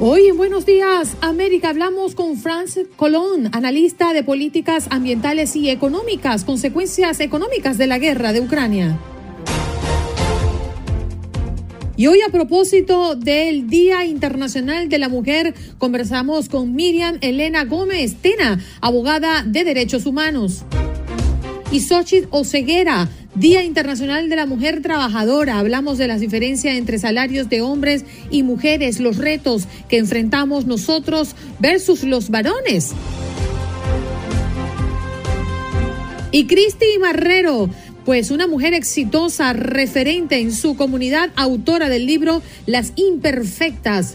Hoy en Buenos Días América hablamos con Franz Colón, analista de políticas ambientales y económicas, consecuencias económicas de la guerra de Ucrania. Y hoy a propósito del Día Internacional de la Mujer, conversamos con Miriam Elena Gómez Tena, abogada de derechos humanos. Y Xochitl Oceguera, Día Internacional de la Mujer Trabajadora. Hablamos de las diferencias entre salarios de hombres y mujeres, los retos que enfrentamos nosotros versus los varones. Y Cristi Marrero, pues una mujer exitosa, referente en su comunidad, autora del libro Las Imperfectas.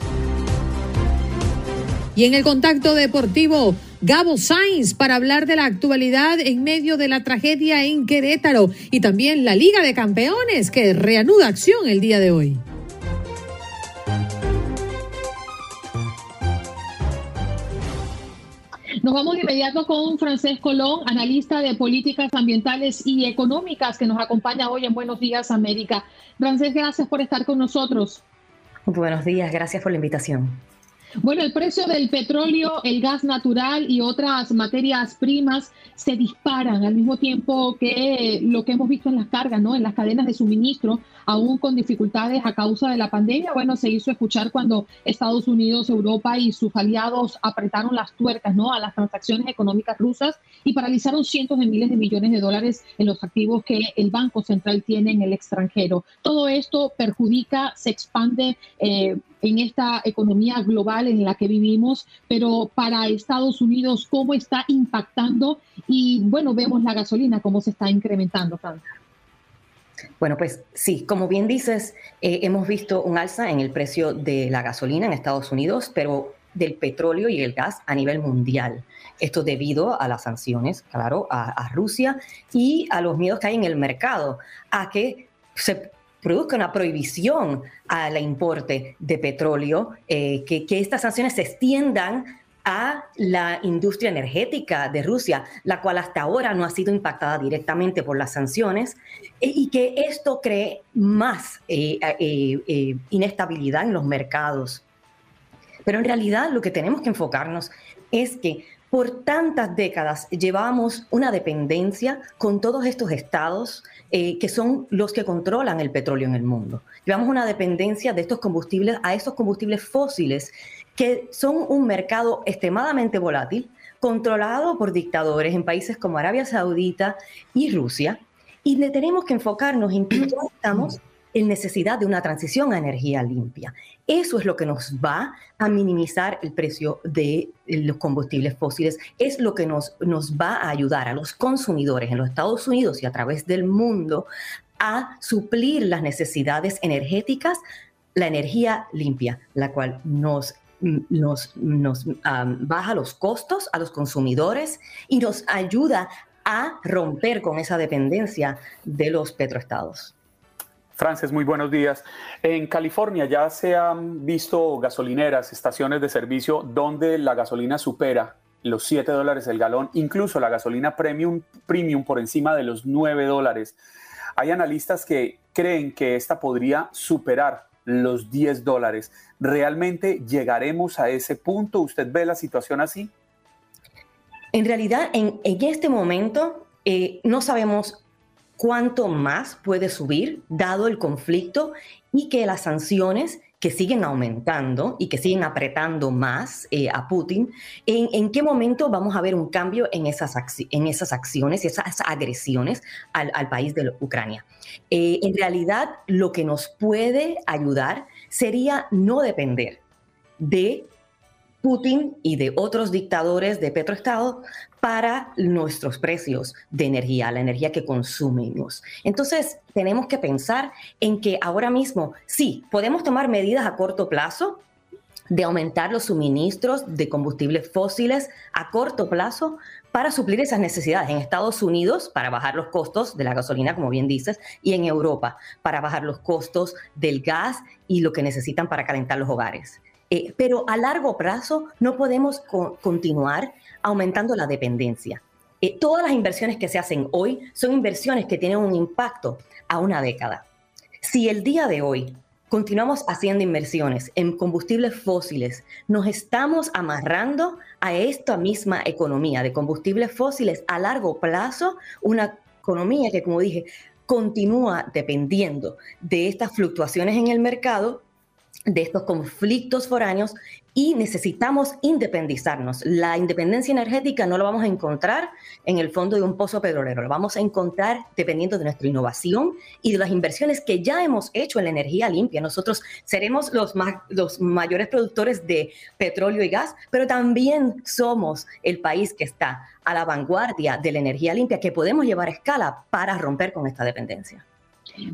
Y en el contacto deportivo, Gabo Sainz para hablar de la actualidad en medio de la tragedia en Querétaro y también la Liga de Campeones que reanuda acción el día de hoy. Nos vamos de inmediato con Francés Colón, analista de políticas ambientales y económicas, que nos acompaña hoy en Buenos Días América. Francés, gracias por estar con nosotros. Buenos días, gracias por la invitación. Bueno, el precio del petróleo, el gas natural y otras materias primas se disparan al mismo tiempo que lo que hemos visto en las cargas, ¿no? En las cadenas de suministro, aún con dificultades a causa de la pandemia. Bueno, se hizo escuchar cuando Estados Unidos, Europa y sus aliados apretaron las tuercas, ¿no? A las transacciones económicas rusas y paralizaron cientos de miles de millones de dólares en los activos que el Banco Central tiene en el extranjero. Todo esto perjudica, se expande. Eh, en esta economía global en la que vivimos, pero para Estados Unidos, ¿cómo está impactando? Y bueno, vemos la gasolina, cómo se está incrementando, Bueno, pues sí, como bien dices, eh, hemos visto un alza en el precio de la gasolina en Estados Unidos, pero del petróleo y el gas a nivel mundial. Esto debido a las sanciones, claro, a, a Rusia y a los miedos que hay en el mercado, a que se produzca una prohibición al importe de petróleo, eh, que, estas sanciones se extiendan a la industria energética de Rusia, la cual hasta ahora no ha sido impactada directamente por las sanciones, eh, y que esto cree más eh, inestabilidad en los mercados. Pero en realidad lo que tenemos que enfocarnos es que por tantas décadas llevamos una dependencia con todos estos estados eh, que son los que controlan el petróleo en el mundo. Llevamos una dependencia de estos combustibles a estos combustibles fósiles que son un mercado extremadamente volátil, controlado por dictadores en países como Arabia Saudita y Rusia, y le tenemos que enfocarnos en que estamos en necesidad de una transición a energía limpia. Eso es lo que nos va a minimizar el precio de los combustibles fósiles, es lo que nos, nos va a ayudar a los consumidores en los Estados Unidos y a través del mundo a suplir las necesidades energéticas, la energía limpia, la cual nos nos, nos baja los costos a los consumidores y nos ayuda a romper con esa dependencia de los petroestados. Frances, muy buenos días. En California ya se han visto gasolineras, estaciones de servicio donde la gasolina supera los 7 dólares el galón, incluso la gasolina premium, premium por encima de los 9 dólares. Hay analistas que creen que esta podría superar los 10 dólares. ¿Realmente llegaremos a ese punto? ¿Usted ve la situación así? En realidad, en, este momento eh, no sabemos cuánto más puede subir dado el conflicto y que las sanciones que siguen aumentando y que siguen apretando más eh, a Putin, ¿en, qué momento vamos a ver un cambio en esas, en esas acciones y esas agresiones al, país de Ucrania? Eh, en realidad, lo que nos puede ayudar sería no depender de Putin y de otros dictadores de Petroestado para nuestros precios de energía, la energía que consumimos. Entonces, tenemos que pensar en que ahora mismo, sí, podemos tomar medidas a corto plazo de aumentar los suministros de combustibles fósiles a corto plazo para suplir esas necesidades en Estados Unidos, para bajar los costos de la gasolina, como bien dices, y en Europa, para bajar los costos del gas y lo que necesitan para calentar los hogares. Eh, pero a largo plazo no podemos continuar aumentando la dependencia. Eh, todas las inversiones que se hacen hoy son inversiones que tienen un impacto a una década. Si el día de hoy continuamos haciendo inversiones en combustibles fósiles, nos estamos amarrando a esta misma economía de combustibles fósiles a largo plazo, una economía que, como dije, continúa dependiendo de estas fluctuaciones en el mercado de estos conflictos foráneos y necesitamos independizarnos. La independencia energética no la vamos a encontrar en el fondo de un pozo petrolero, la vamos a encontrar dependiendo de nuestra innovación y de las inversiones que ya hemos hecho en la energía limpia. Nosotros seremos los, los mayores productores de petróleo y gas, pero también somos el país que está a la vanguardia de la energía limpia que podemos llevar a escala para romper con esta dependencia.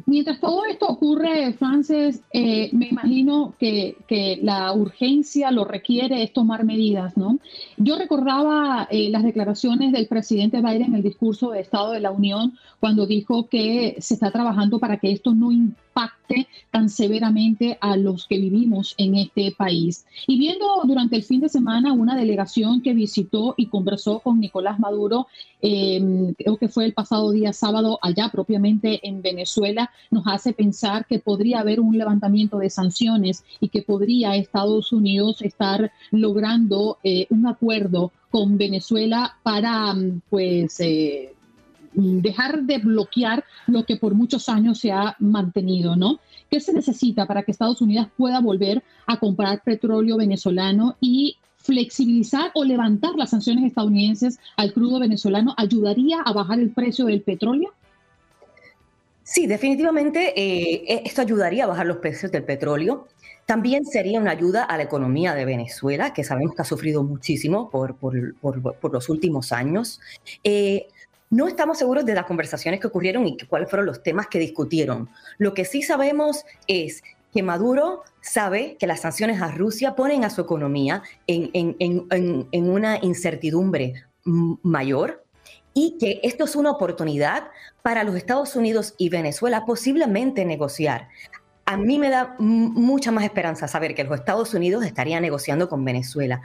Mientras todo esto ocurre, Frances, eh, me imagino que, la urgencia lo requiere es tomar medidas, ¿no? Yo recordaba eh, las declaraciones del presidente Biden en el discurso de Estado de la Unión cuando dijo que se está trabajando para que esto no impacte tan severamente a los que vivimos en este país. Y viendo durante el fin de semana una delegación que visitó y conversó con Nicolás Maduro, em, creo que fue el pasado día sábado allá propiamente en Venezuela, nos hace pensar que podría haber un levantamiento de sanciones y que podría Estados Unidos estar logrando eh, un acuerdo con Venezuela para, pues, eh, dejar de bloquear lo que por muchos años se ha mantenido, ¿no? ¿Qué se necesita para que Estados Unidos pueda volver a comprar petróleo venezolano y flexibilizar o levantar las sanciones estadounidenses al crudo venezolano ayudaría a bajar el precio del petróleo? Sí, definitivamente eh, e, esto ayudaría a bajar los precios del petróleo. También sería una ayuda a la economía de Venezuela, que sabemos que ha sufrido muchísimo por, por, los últimos años. Eh, no estamos seguros de las conversaciones que ocurrieron y cuáles fueron los temas que discutieron. Lo que sí sabemos es que Maduro sabe que las sanciones a Rusia ponen a su economía en, una incertidumbre mayor y que esto es una oportunidad para los Estados Unidos y Venezuela posiblemente negociar. A mí me da mucha más esperanza saber que los Estados Unidos estarían negociando con Venezuela.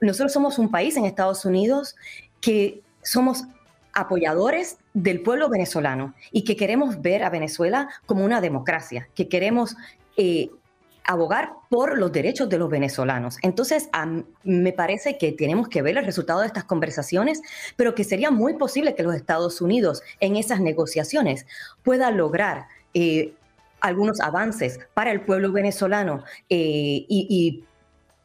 Nosotros somos un país en Estados Unidos que somos apoyadores del pueblo venezolano y que queremos ver a Venezuela como una democracia, que queremos eh, abogar por los derechos de los venezolanos. Entonces, me parece que tenemos que ver el resultado de estas conversaciones, pero que sería muy posible que los Estados Unidos en esas negociaciones puedan lograr eh, algunos avances para el pueblo venezolano eh, y, y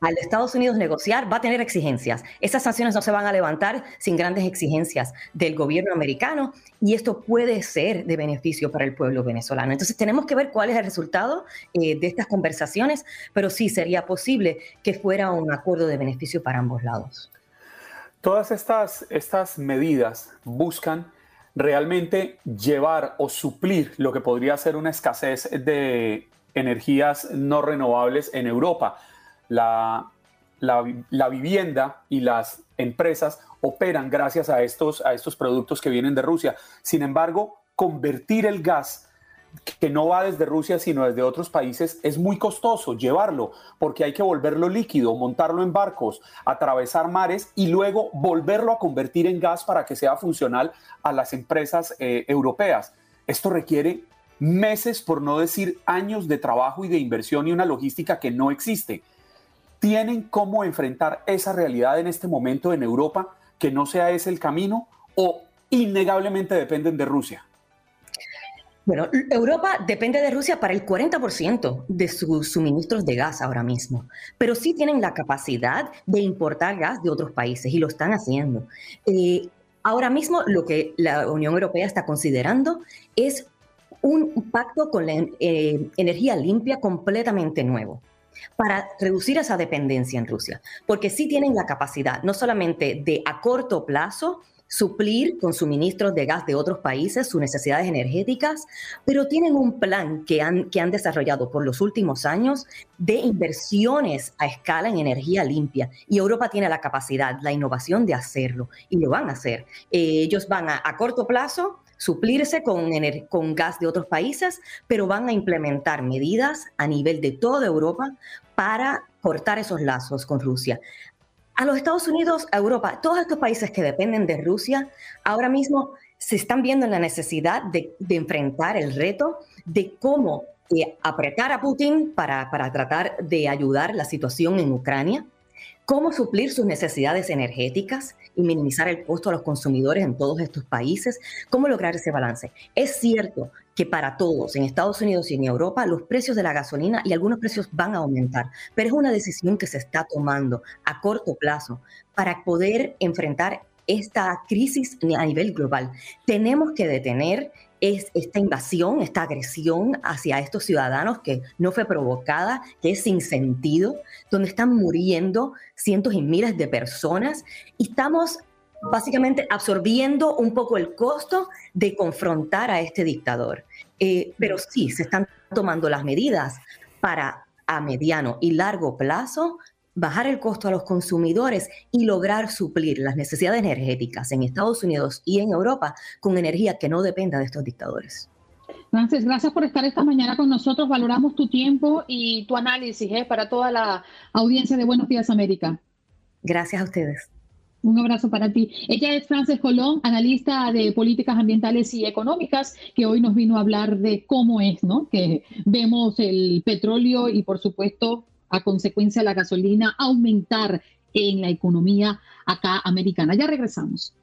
al Estados Unidos negociar, va a tener exigencias. Esas sanciones no se van a levantar sin grandes exigencias del gobierno americano y esto puede ser de beneficio para el pueblo venezolano. Entonces tenemos que ver cuál es el resultado eh, de estas conversaciones, pero sí sería posible que fuera un acuerdo de beneficio para ambos lados. Todas estas, estas medidas buscan realmente llevar o suplir lo que podría ser una escasez de energías no renovables en Europa la, la, vivienda y las empresas operan gracias a estos, a estos productos que vienen de Rusia. Sin embargo, convertir el gas que no va desde Rusia, sino desde otros países, es muy costoso llevarlo, porque hay que volverlo líquido, montarlo en barcos, atravesar mares y luego volverlo a convertir en gas para que sea funcional a las empresas eh, europeas. Esto requiere meses, por no decir años de trabajo y de inversión y una logística que no existe tienen cómo enfrentar esa realidad en este momento en Europa, que no sea ese el camino, o innegablemente dependen de Rusia? Bueno, Europa depende de Rusia para el 40% de sus suministros de gas ahora mismo, pero sí tienen la capacidad de importar gas de otros países y lo están haciendo. Eh, ahora mismo lo que la Unión Europea está considerando es un pacto con la eh, energía limpia completamente nuevo para reducir esa dependencia en Rusia, porque sí tienen la capacidad no solamente de a corto plazo suplir con suministros de gas de otros países sus necesidades energéticas, pero tienen un plan que han, que han desarrollado por los últimos años de inversiones a escala en energía limpia. Y Europa tiene la capacidad, la innovación de hacerlo, y lo van a hacer. Eh, ellos van a, a corto plazo suplirse con, con gas de otros países, pero van a implementar medidas a nivel de toda Europa para cortar esos lazos con Rusia. A los Estados Unidos, a Europa, todos estos países que dependen de Rusia, ahora mismo se están viendo en la necesidad de, enfrentar el reto de cómo eh, apretar a Putin para, para tratar de ayudar la situación en Ucrania, cómo suplir sus necesidades energéticas y minimizar el costo a los consumidores en todos estos países, cómo lograr ese balance. Es cierto que para todos, en Estados Unidos y en Europa, los precios de la gasolina y algunos precios van a aumentar, pero es una decisión que se está tomando a corto plazo para poder enfrentar esta crisis a nivel global. Tenemos que detener es esta invasión, esta agresión hacia estos ciudadanos que no fue provocada, que es sin sentido, donde están muriendo cientos y miles de personas y estamos básicamente absorbiendo un poco el costo de confrontar a este dictador. Eh, pero sí, se están tomando las medidas para a mediano y largo plazo bajar el costo a los consumidores y lograr suplir las necesidades energéticas en Estados Unidos y en Europa con energía que no dependa de estos dictadores. Frances, gracias por estar esta mañana con nosotros. Valoramos tu tiempo y tu análisis ¿eh? para toda la audiencia de Buenos Días América. Gracias a ustedes. Un abrazo para ti. Ella es Frances Colón, analista de políticas ambientales y económicas, que hoy nos vino a hablar de cómo es, ¿no? Que vemos el petróleo y, por supuesto, a consecuencia de la gasolina aumentar en la economía acá americana. Ya regresamos.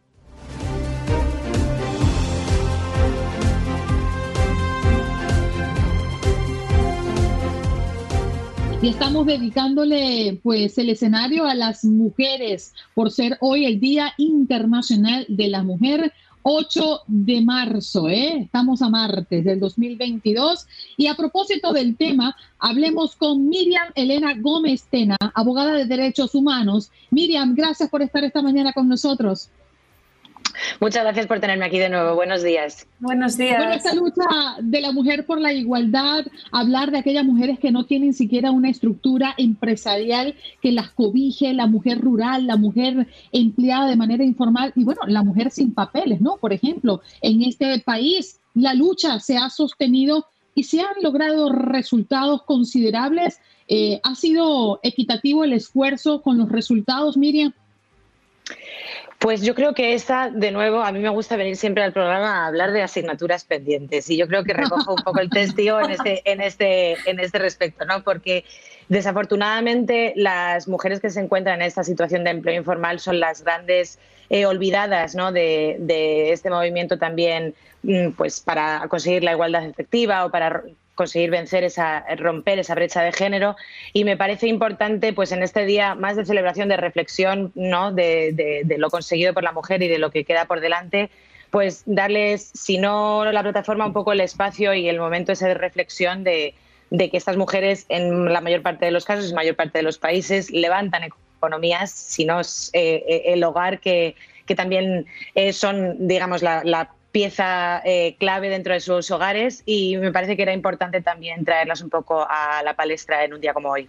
Y estamos dedicándole pues el escenario a las mujeres por ser hoy el Día Internacional de la Mujer. 8 de marzo, ¿eh? estamos a martes del 2022. Y a propósito del tema, hablemos con Miriam Elena Gómez Tena, abogada de derechos humanos. Miriam, gracias por estar esta mañana con nosotros. Muchas gracias por tenerme aquí de nuevo. Buenos días. Buenos días. Bueno, esta lucha de la mujer por la igualdad, hablar de aquellas mujeres que no tienen siquiera una estructura empresarial que las cobije, la mujer rural, la mujer empleada de manera informal y bueno, la mujer sin papeles, ¿no? Por ejemplo, en este país la lucha se ha sostenido y se han logrado resultados considerables. Eh, ¿Ha sido equitativo el esfuerzo con los resultados, Miriam? Pues yo creo que esta, de nuevo, a mí me gusta venir siempre al programa a hablar de asignaturas pendientes y yo creo que recojo un poco el testigo en este, en este, en este respecto, ¿no? Porque desafortunadamente las mujeres que se encuentran en esta situación de empleo informal son las grandes eh, olvidadas ¿no? de, de, este movimiento también mm, pues para conseguir la igualdad efectiva o para conseguir vencer esa, romper esa brecha de género. Y me parece importante, pues en este día más de celebración, de reflexión, ¿no? De, lo conseguido por la mujer y de lo que queda por delante, pues darles, si no la plataforma, un poco el espacio y el momento ese de reflexión de, que estas mujeres, en la mayor parte de los casos, en la mayor parte de los países, levantan economías, si no es eh, eh, el hogar que, que también eh, son, digamos, la pieza eh, clave dentro de sus hogares y me parece que era importante también traerlas un poco a la palestra en un día como hoy.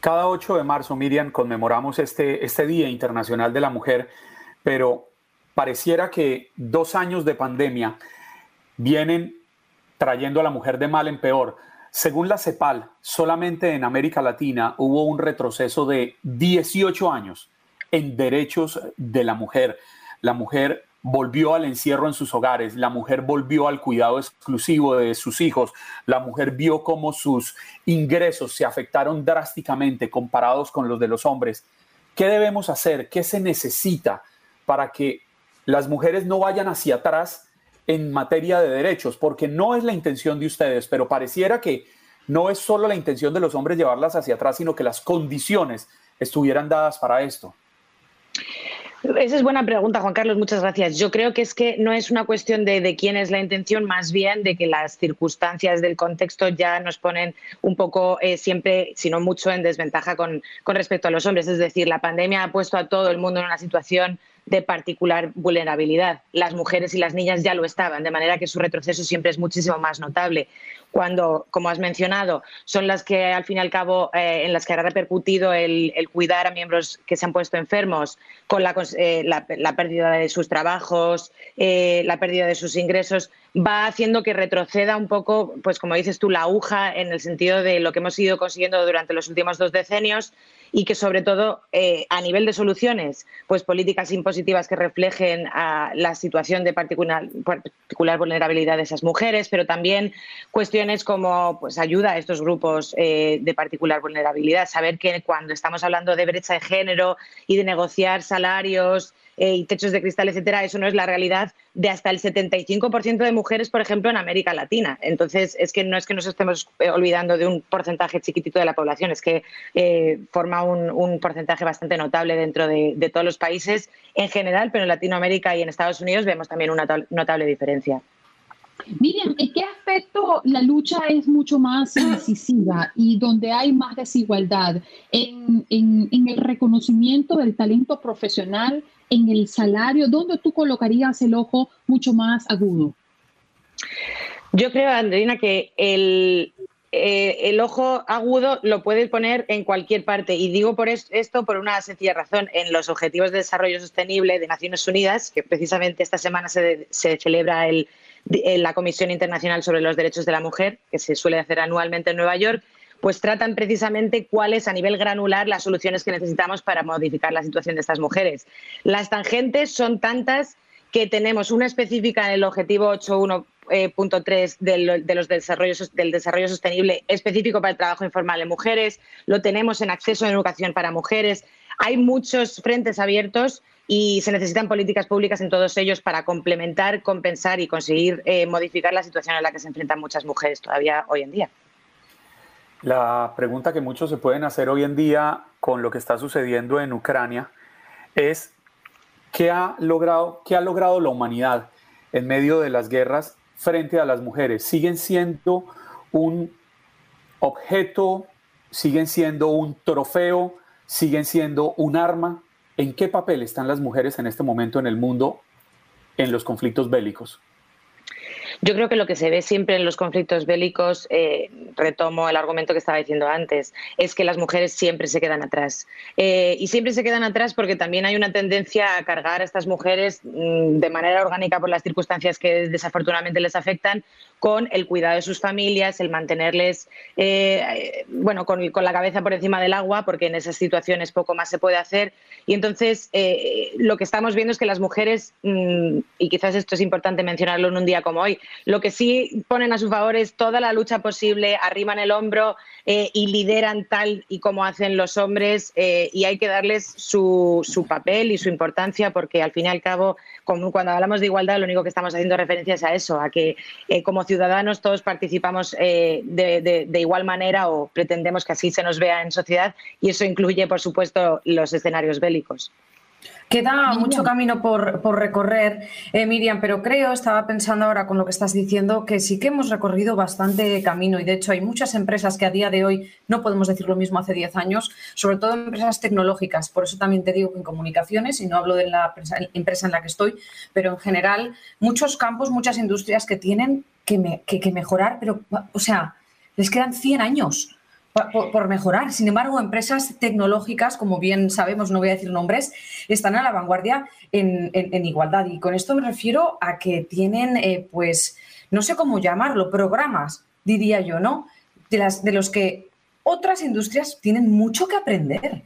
Cada 8 de marzo, Miriam, conmemoramos este, este Día Internacional de la Mujer, pero pareciera que dos años de pandemia vienen trayendo a la mujer de mal en peor. Según la CEPAL, solamente en América Latina hubo un retroceso de 18 años en derechos de la mujer. La mujer volvió al encierro en sus hogares, la mujer volvió al cuidado exclusivo de sus hijos, la mujer vio cómo sus ingresos se afectaron drásticamente comparados con los de los hombres. ¿Qué debemos hacer? ¿Qué se necesita para que las mujeres no vayan hacia atrás en materia de derechos, porque no es la intención de ustedes, pero pareciera que no es solo la intención de los hombres llevarlas hacia atrás, sino que las condiciones estuvieran dadas para esto. Esa es buena pregunta, Juan Carlos, muchas gracias. Yo creo que es que no es una cuestión de, quién es la intención, más bien de que las circunstancias del contexto ya nos ponen un poco eh, siempre, si no mucho, en desventaja con, con respecto a los hombres. Es decir, la pandemia ha puesto a todo el mundo en una situación de particular vulnerabilidad. Las mujeres y las niñas ya lo estaban, de manera que su retroceso siempre es muchísimo más notable. Cuando, como has mencionado, son las que al fin y al cabo eh, en las que ha repercutido el, cuidar a miembros que se han puesto enfermos con la, eh, pérdida de sus trabajos, eh, la pérdida de sus ingresos, va haciendo que retroceda un poco, pues como dices tú, la aguja en el sentido de lo que hemos ido consiguiendo durante los últimos dos decenios y que sobre todo eh, a nivel de soluciones, pues políticas impositivas que reflejen a la situación de particular, particular, vulnerabilidad de esas mujeres, pero también cuestiones como pues ayuda a estos grupos eh, de particular vulnerabilidad, saber que cuando estamos hablando de brecha de género y de negociar salarios eh, y techos de cristal, etcétera, eso no es la realidad de hasta el 75% de mujeres, por ejemplo, en América Latina. Entonces, es que no es que nos estemos eh, olvidando de un porcentaje chiquitito de la población, es que forma un, porcentaje bastante notable dentro de, todos los países en general, pero en Latinoamérica y en Estados Unidos vemos también una notable diferencia. Miriam, ¿en qué aspecto la lucha es mucho más incisiva y donde hay más desigualdad? En, en el reconocimiento del talento profesional en el salario? ¿Dónde tú colocarías el ojo mucho más agudo? Yo creo, Andreina, que el, eh, el ojo agudo lo puedes poner en cualquier parte. Y digo por esto por una sencilla razón. En los Objetivos de Desarrollo Sostenible de Naciones Unidas, que precisamente esta semana se, se celebra el, la Comisión Internacional sobre los Derechos de la Mujer, que se suele hacer anualmente en Nueva York, pues tratan precisamente cuáles a nivel granular las soluciones que necesitamos para modificar la situación de estas mujeres. Las tangentes son tantas que tenemos una específica en el objetivo 8.1.3 del, de los desarrollos, del desarrollo sostenible específico para el trabajo informal en mujeres, lo tenemos en acceso a educación para mujeres. Hay muchos frentes abiertos y se necesitan políticas públicas en todos ellos para complementar, compensar y conseguir eh, modificar la situación a la que se enfrentan muchas mujeres todavía hoy en día. La pregunta que muchos se pueden hacer hoy en día con lo que está sucediendo en Ucrania es ¿qué ha logrado, qué ha logrado la humanidad en medio de las guerras frente a las mujeres? ¿Siguen siendo un objeto? ¿Siguen siendo un trofeo? ¿Siguen siendo un arma? ¿En qué papel están las mujeres en este momento en el mundo en los conflictos bélicos? Yo creo que lo que se ve siempre en los conflictos bélicos, eh, retomo el argumento que estaba diciendo antes, es que las mujeres siempre se quedan atrás. Eh, y siempre se quedan atrás porque también hay una tendencia a cargar a estas mujeres mm, de manera orgánica por las circunstancias que desafortunadamente les afectan, con el cuidado de sus familias, el mantenerles eh, bueno, con, la cabeza por encima del agua, porque en esas situaciones poco más se puede hacer. Y entonces lo que estamos viendo es que las mujeres, mm, y quizás esto es importante mencionarlo en un día como hoy, lo que sí ponen a su favor es toda la lucha posible, arriman el hombro eh, y lideran tal y como hacen los hombres eh, y hay que darles su, papel y su importancia porque al fin y al cabo, cuando hablamos de igualdad, lo único que estamos haciendo referencia es a eso, a que eh, como ciudadanos todos participamos de, de igual manera o pretendemos que así se nos vea en sociedad y eso incluye, por supuesto, los escenarios bélicos. Queda mucho camino por, recorrer, eh, Miriam, pero creo, estaba pensando ahora con lo que estás diciendo, que sí que hemos recorrido bastante camino y de hecho hay muchas empresas que a día de hoy no podemos decir lo mismo hace 10 años, sobre todo empresas tecnológicas. Por eso también te digo que en comunicaciones, y no hablo de la empresa en la que estoy, pero en general muchos campos, muchas industrias que tienen que, mejorar, pero, o sea, les quedan 100 años por, mejorar. Sin embargo, empresas tecnológicas, como bien sabemos, no voy a decir nombres, están a la vanguardia en, igualdad. Y con esto me refiero a que tienen, eh, pues, no sé cómo llamarlo, programas, diría yo, ¿no? De, las, de los que otras industrias tienen mucho que aprender.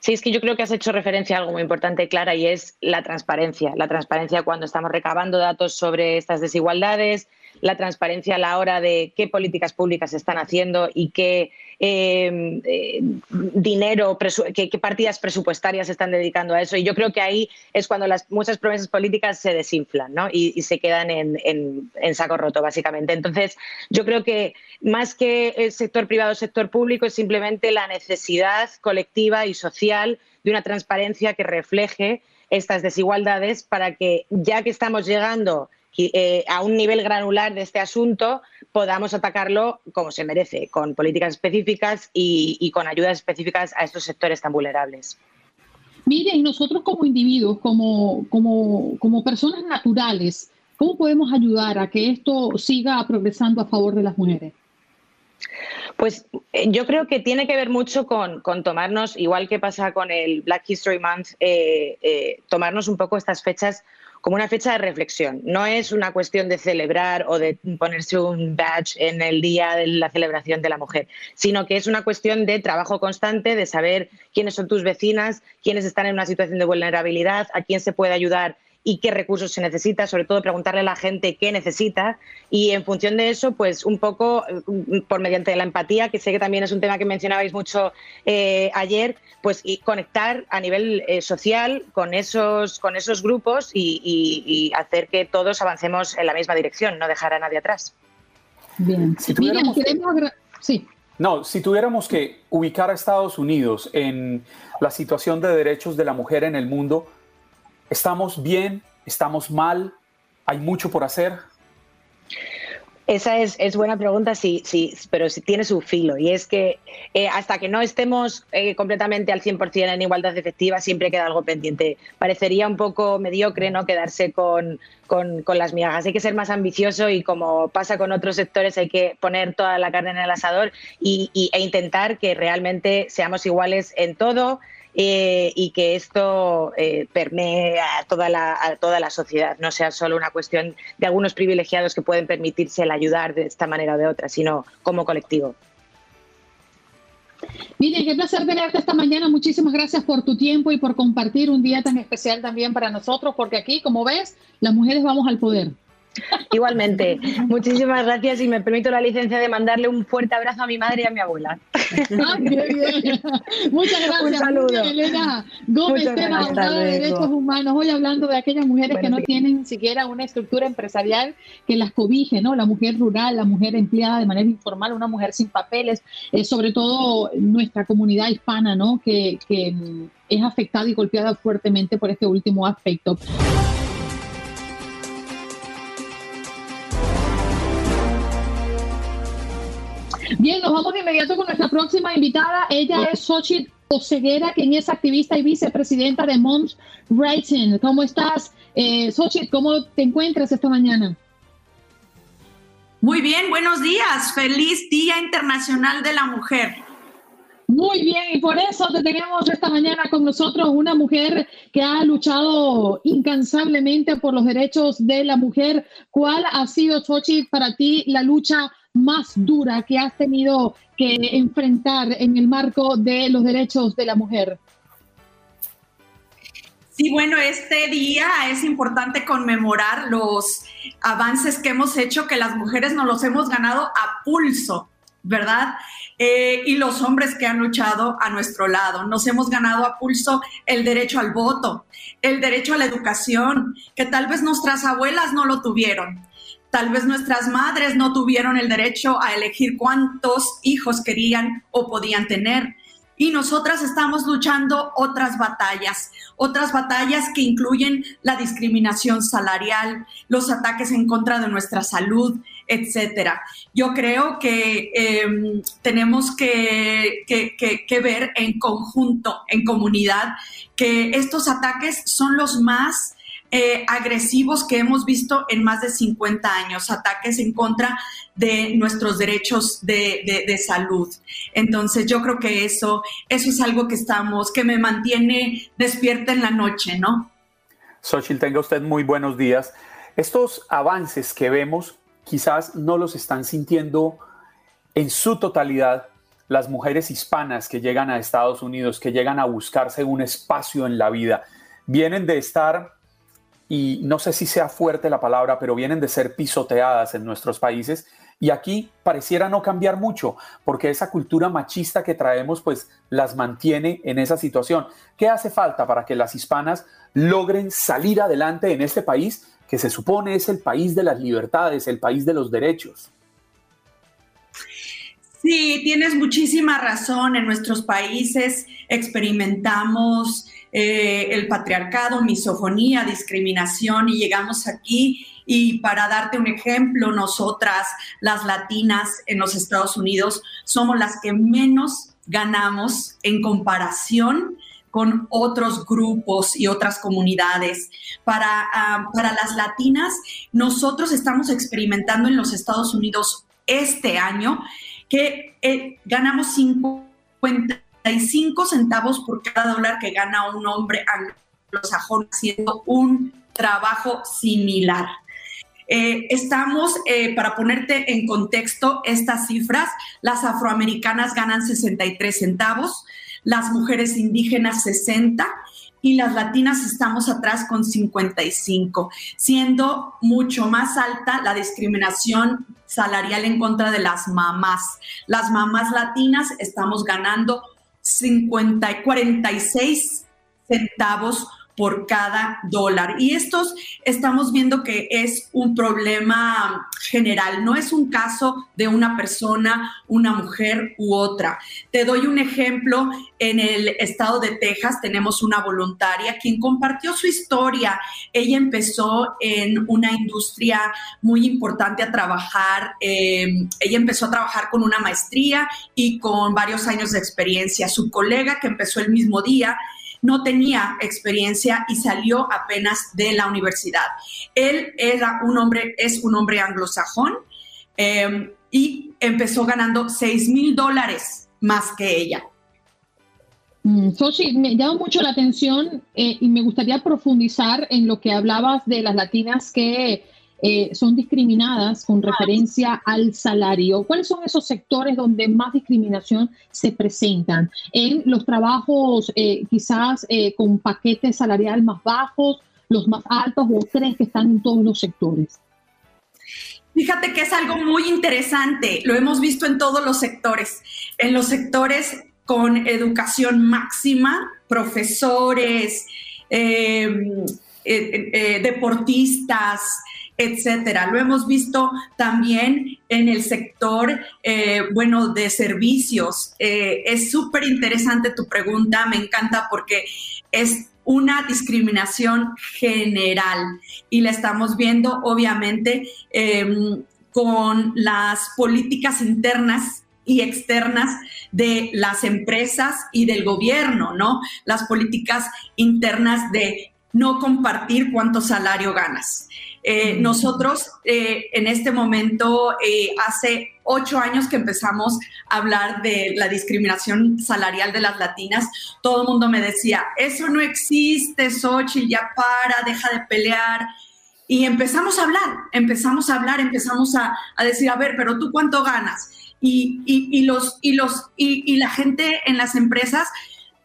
Sí, es que yo creo que has hecho referencia a algo muy importante, Clara, y es la transparencia. La transparencia cuando estamos recabando datos sobre estas desigualdades, la transparencia a la hora de qué políticas públicas se están haciendo y qué em, eh, dinero, qué, partidas presupuestarias se están dedicando a eso. Y yo creo que ahí es cuando las, muchas promesas políticas se desinflan y, se quedan en, saco roto, básicamente. Entonces, yo creo que más que el sector privado o sector público es simplemente la necesidad colectiva y social de una transparencia que refleje estas desigualdades para que, ya que estamos llegando eh, a un nivel granular de este asunto, podamos atacarlo como se merece, con políticas específicas y, con ayudas específicas a estos sectores tan vulnerables. Miren, nosotros como individuos, como, como, como personas naturales, ¿cómo podemos ayudar a que esto siga progresando a favor de las mujeres? Pues eh, yo creo que tiene que ver mucho con, tomarnos, igual que pasa con el Black History Month, eh, eh, tomarnos un poco estas fechas como una fecha de reflexión. No es una cuestión de celebrar o de ponerse un badge en el día de la celebración de la mujer, sino que es una cuestión de trabajo constante, de saber quiénes son tus vecinas, quiénes están en una situación de vulnerabilidad, a quién se puede ayudar y qué recursos se necesita, sobre todo preguntarle a la gente qué necesita y en función de eso, pues un poco mm, por mediante la empatía, que sé que también es un tema que mencionabais mucho eh, ayer, pues y conectar a nivel eh, social con esos, con esos grupos y, hacer que todos avancemos en la misma dirección, no dejar a nadie atrás. Bien, si tuviéramos sí. No, si tuviéramos que ubicar a Estados Unidos en la situación de derechos de la mujer en el mundo, ¿Estamos bien? ¿Estamos mal? ¿Hay mucho por hacer? Esa es, buena pregunta, sí, sí, pero sí tiene su filo. Y es que eh, hasta que no estemos eh, completamente al 100% en igualdad efectiva, siempre queda algo pendiente. Parecería un poco mediocre no quedarse con, las migajas. Hay que ser más ambicioso y como pasa con otros sectores, hay que poner toda la carne en el asador y, e intentar que realmente seamos iguales en todo eh, y que esto eh, permee a toda, la, a toda la sociedad, no sea solo una cuestión de algunos privilegiados que pueden permitirse el ayudar de esta manera o de otra, sino como colectivo. Mire, qué placer tenerte esta mañana. Muchísimas gracias por tu tiempo y por compartir un día tan especial también para nosotros, porque aquí, como ves, las mujeres vamos al poder. Igualmente, muchísimas gracias y me permito la licencia de mandarle un fuerte abrazo a mi madre y a mi abuela. Ah, Muchas gracias. Un saludo. Elena Gómez, abogada de derechos humanos. Hoy hablando de aquellas mujeres que no tienen siquiera una estructura empresarial que las cobije, ¿no? La mujer rural, la mujer empleada de manera informal, una mujer sin papeles, eh, sobre todo nuestra comunidad hispana, ¿no? Que, que es afectada y golpeada fuertemente por este último aspecto. Bien, nos vamos de inmediato con nuestra próxima invitada. Ella es Xochitl Oseguera, quien es activista y vicepresidenta de Moms Writing. ¿Cómo estás, eh, Xochitl? ¿Cómo te encuentras esta mañana? Muy bien, buenos días. Feliz Día Internacional de la Mujer. Muy bien, y por eso te tenemos esta mañana con nosotros una mujer que ha luchado incansablemente por los derechos de la mujer. ¿Cuál ha sido, Xochitl, para ti la lucha más dura que has tenido que enfrentar en el marco de los derechos de la mujer? Sí, bueno, este día es importante conmemorar los avances que hemos hecho, que las mujeres nos los hemos ganado a pulso, ¿verdad? Eh, y los hombres que han luchado a nuestro lado. Nos hemos ganado a pulso el derecho al voto, el derecho a la educación, que tal vez nuestras abuelas no lo tuvieron. Tal vez nuestras madres no tuvieron el derecho a elegir cuántos hijos querían o podían tener. Y nosotras estamos luchando otras batallas, otras batallas que incluyen la discriminación salarial, los ataques en contra de nuestra salud, etcétera. Yo creo que em, tenemos que, que ver en conjunto, en comunidad, que estos ataques son los más eh, agresivos que hemos visto en más de 50 años, ataques en contra de nuestros derechos de, salud. Entonces yo creo que eso, eso es algo que estamos, que me mantiene despierta en la noche, ¿no? Xochitl, tenga usted muy buenos días. Estos avances que vemos quizás no los están sintiendo en su totalidad las mujeres hispanas que llegan a Estados Unidos, que llegan a buscarse un espacio en la vida. Vienen de estar y no sé si sea fuerte la palabra, pero vienen de ser pisoteadas en nuestros países Y aquí pareciera no cambiar mucho, porque esa cultura machista que traemos, pues las mantiene en esa situación. ¿Qué hace falta para que las hispanas logren salir adelante en este país que se supone es el país de las libertades, el país de los derechos? Sí, tienes muchísima razón. En nuestros países experimentamos eh, el patriarcado, misofonía, discriminación y llegamos aquí y para darte un ejemplo, nosotras, las latinas en los Estados Unidos, somos las que menos ganamos en comparación con otros grupos y otras comunidades. Para, ah, para las latinas, nosotros estamos experimentando en los Estados Unidos este año que eh, ganamos 55 centavos por cada dólar que gana un hombre anglosajón haciendo un trabajo similar. Eh, estamos, eh, para ponerte en contexto estas cifras, las afroamericanas ganan 63 centavos, las mujeres indígenas 60 y las latinas estamos atrás con 55, siendo mucho más alta la discriminación salarial en contra de las mamás. Las mamás latinas estamos ganando 50, 46 centavos por cada dólar. Y estos estamos viendo que es un problema general, no es un caso de una persona, una mujer u otra. Te doy un ejemplo, en el estado de Texas tenemos una voluntaria quien compartió su historia. Ella empezó en una industria muy importante a trabajar, em, ella empezó a trabajar con una maestría y con varios años de experiencia. Su colega que empezó el mismo día, no tenía experiencia y salió apenas de la universidad. Él era un hombre, es un hombre anglosajón em, y empezó ganando 6 mil dólares más que ella. Mm, Sochi, me llama mucho la atención eh, y me gustaría profundizar en lo que hablabas de las latinas que eh, son discriminadas con referencia al salario. ¿Cuáles son esos sectores donde más discriminación se presentan? En los trabajos eh, quizás eh, con paquetes salarial más bajos, los más altos o crees que están en todos los sectores? Fíjate que es algo muy interesante, lo hemos visto en todos los sectores, en los sectores con educación máxima, profesores, deportistas, etcétera. Lo hemos visto también en el sector, eh, bueno, de servicios. Eh, es súper interesante tu pregunta, me encanta porque es una discriminación general y la estamos viendo obviamente em, con las políticas internas y externas de las empresas y del gobierno, ¿no? Las políticas internas de no compartir cuánto salario ganas. Eh, nosotros eh, en este momento, eh, hace ocho años que empezamos a hablar de la discriminación salarial de las latinas, todo el mundo me decía, eso no existe, Xochitl, ya para, deja de pelear. Y empezamos a hablar, empezamos a hablar, empezamos a, decir, a ver, pero tú cuánto ganas. Y, y, los, y, los, y la gente en las empresas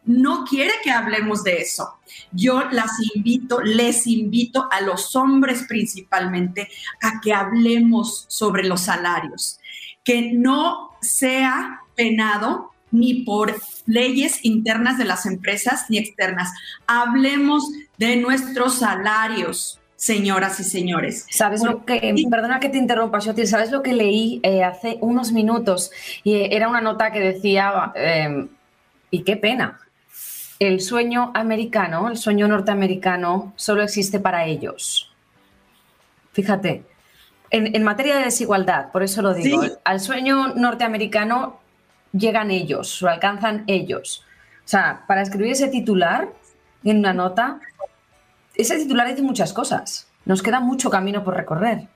no quiere que hablemos de eso. Yo las invito, les invito a los hombres principalmente a que hablemos sobre los salarios, que no sea penado ni por leyes internas de las empresas ni externas. Hablemos de nuestros salarios, señoras y señores. ¿Sabes lo que, perdona que te interrumpa, Shotil, ¿sabes lo que leí eh, hace unos minutos? Y eh, era una nota que decía, eh, y qué pena, el sueño americano, el sueño norteamericano, solo existe para ellos. Fíjate, en, materia de desigualdad, por eso lo digo, al sueño norteamericano llegan ellos, lo alcanzan ellos. O sea, para escribir ese titular en una nota, ese titular dice muchas cosas. Nos queda mucho camino por recorrer.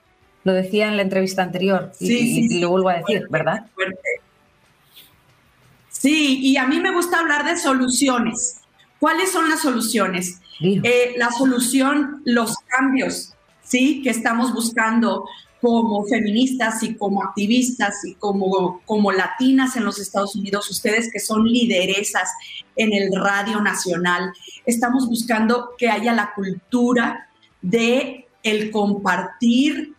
Lo decía en la entrevista anterior y, y lo vuelvo a decir, ¿verdad? Sí, y a mí me gusta hablar de soluciones. ¿Cuáles son las soluciones? Eh, la solución, los cambios, ¿sí? Que estamos buscando como feministas y como activistas y como, como latinas en los Estados Unidos, ustedes que son lideresas en el radio nacional, estamos buscando que haya la cultura de el compartir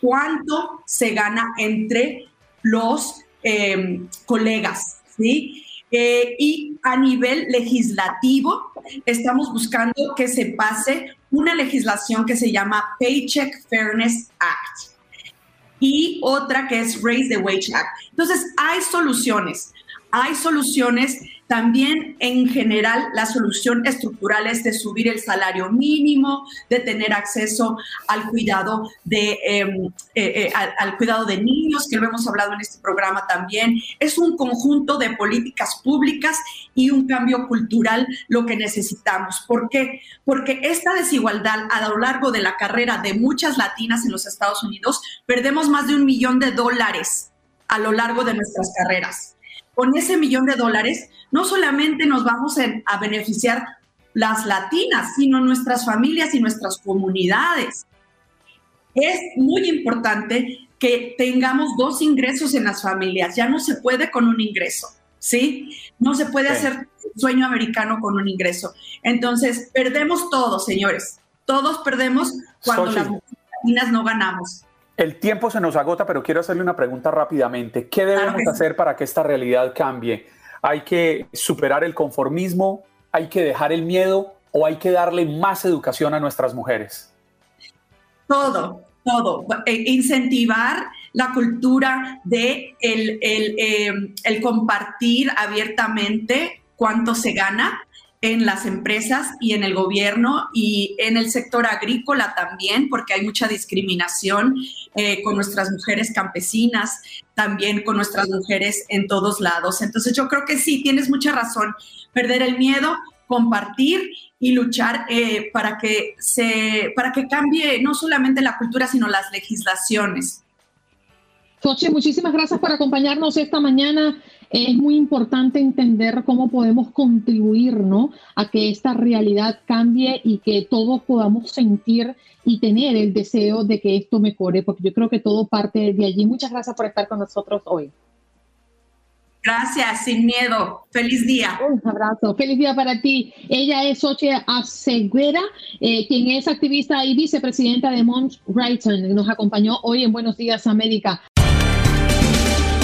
cuánto se gana entre los em, colegas, Eh, y a nivel legislativo, estamos buscando que se pase una legislación que se llama Paycheck Fairness Act y otra que es Raise the Wage Act. Entonces, hay soluciones, hay soluciones también en general la solución estructural es de subir el salario mínimo, de tener acceso al cuidado de, em, eh, eh, al, cuidado de niños, que lo hemos hablado en este programa también. Es un conjunto de políticas públicas y un cambio cultural lo que necesitamos. ¿Por qué? Porque esta desigualdad a lo largo de la carrera de muchas latinas en los Estados Unidos, perdemos más de un millón de dólares a lo largo de nuestras carreras. Con ese millón de dólares, no solamente nos vamos a beneficiar las latinas, sino nuestras familias y nuestras comunidades. Es muy importante que tengamos dos ingresos en las familias. Ya no se puede con un ingreso, ¿sí? No se puede hacer sueño americano con un ingreso. Entonces, perdemos todo, señores. Todos perdemos cuando las latinas no ganamos. El tiempo se nos agota, pero quiero hacerle una pregunta rápidamente. ¿Qué debemos hacer para que esta realidad cambie? hay que superar el conformismo, hay que dejar el miedo o hay que darle más educación a nuestras mujeres? Todo, todo. Eh, incentivar la cultura de el, el, eh, compartir abiertamente cuánto se gana, en las empresas y en el gobierno y en el sector agrícola también, porque hay mucha discriminación eh, con nuestras mujeres campesinas, también con nuestras mujeres en todos lados. Entonces yo creo que sí, tienes mucha razón, perder el miedo, compartir y luchar eh, para, que se, para que cambie no solamente la cultura, sino las legislaciones. Soche, muchísimas gracias por acompañarnos esta mañana es muy importante entender cómo podemos contribuir ¿no? a que esta realidad cambie y que todos podamos sentir y tener el deseo de que esto mejore, porque yo creo que todo parte de allí. Muchas gracias por estar con nosotros hoy. Gracias, sin miedo. Feliz día. Un abrazo. Feliz día para ti. Ella es Soche Aseguera, eh, quien es activista y vicepresidenta de Mons Brighton. Nos acompañó hoy en Buenos Días América.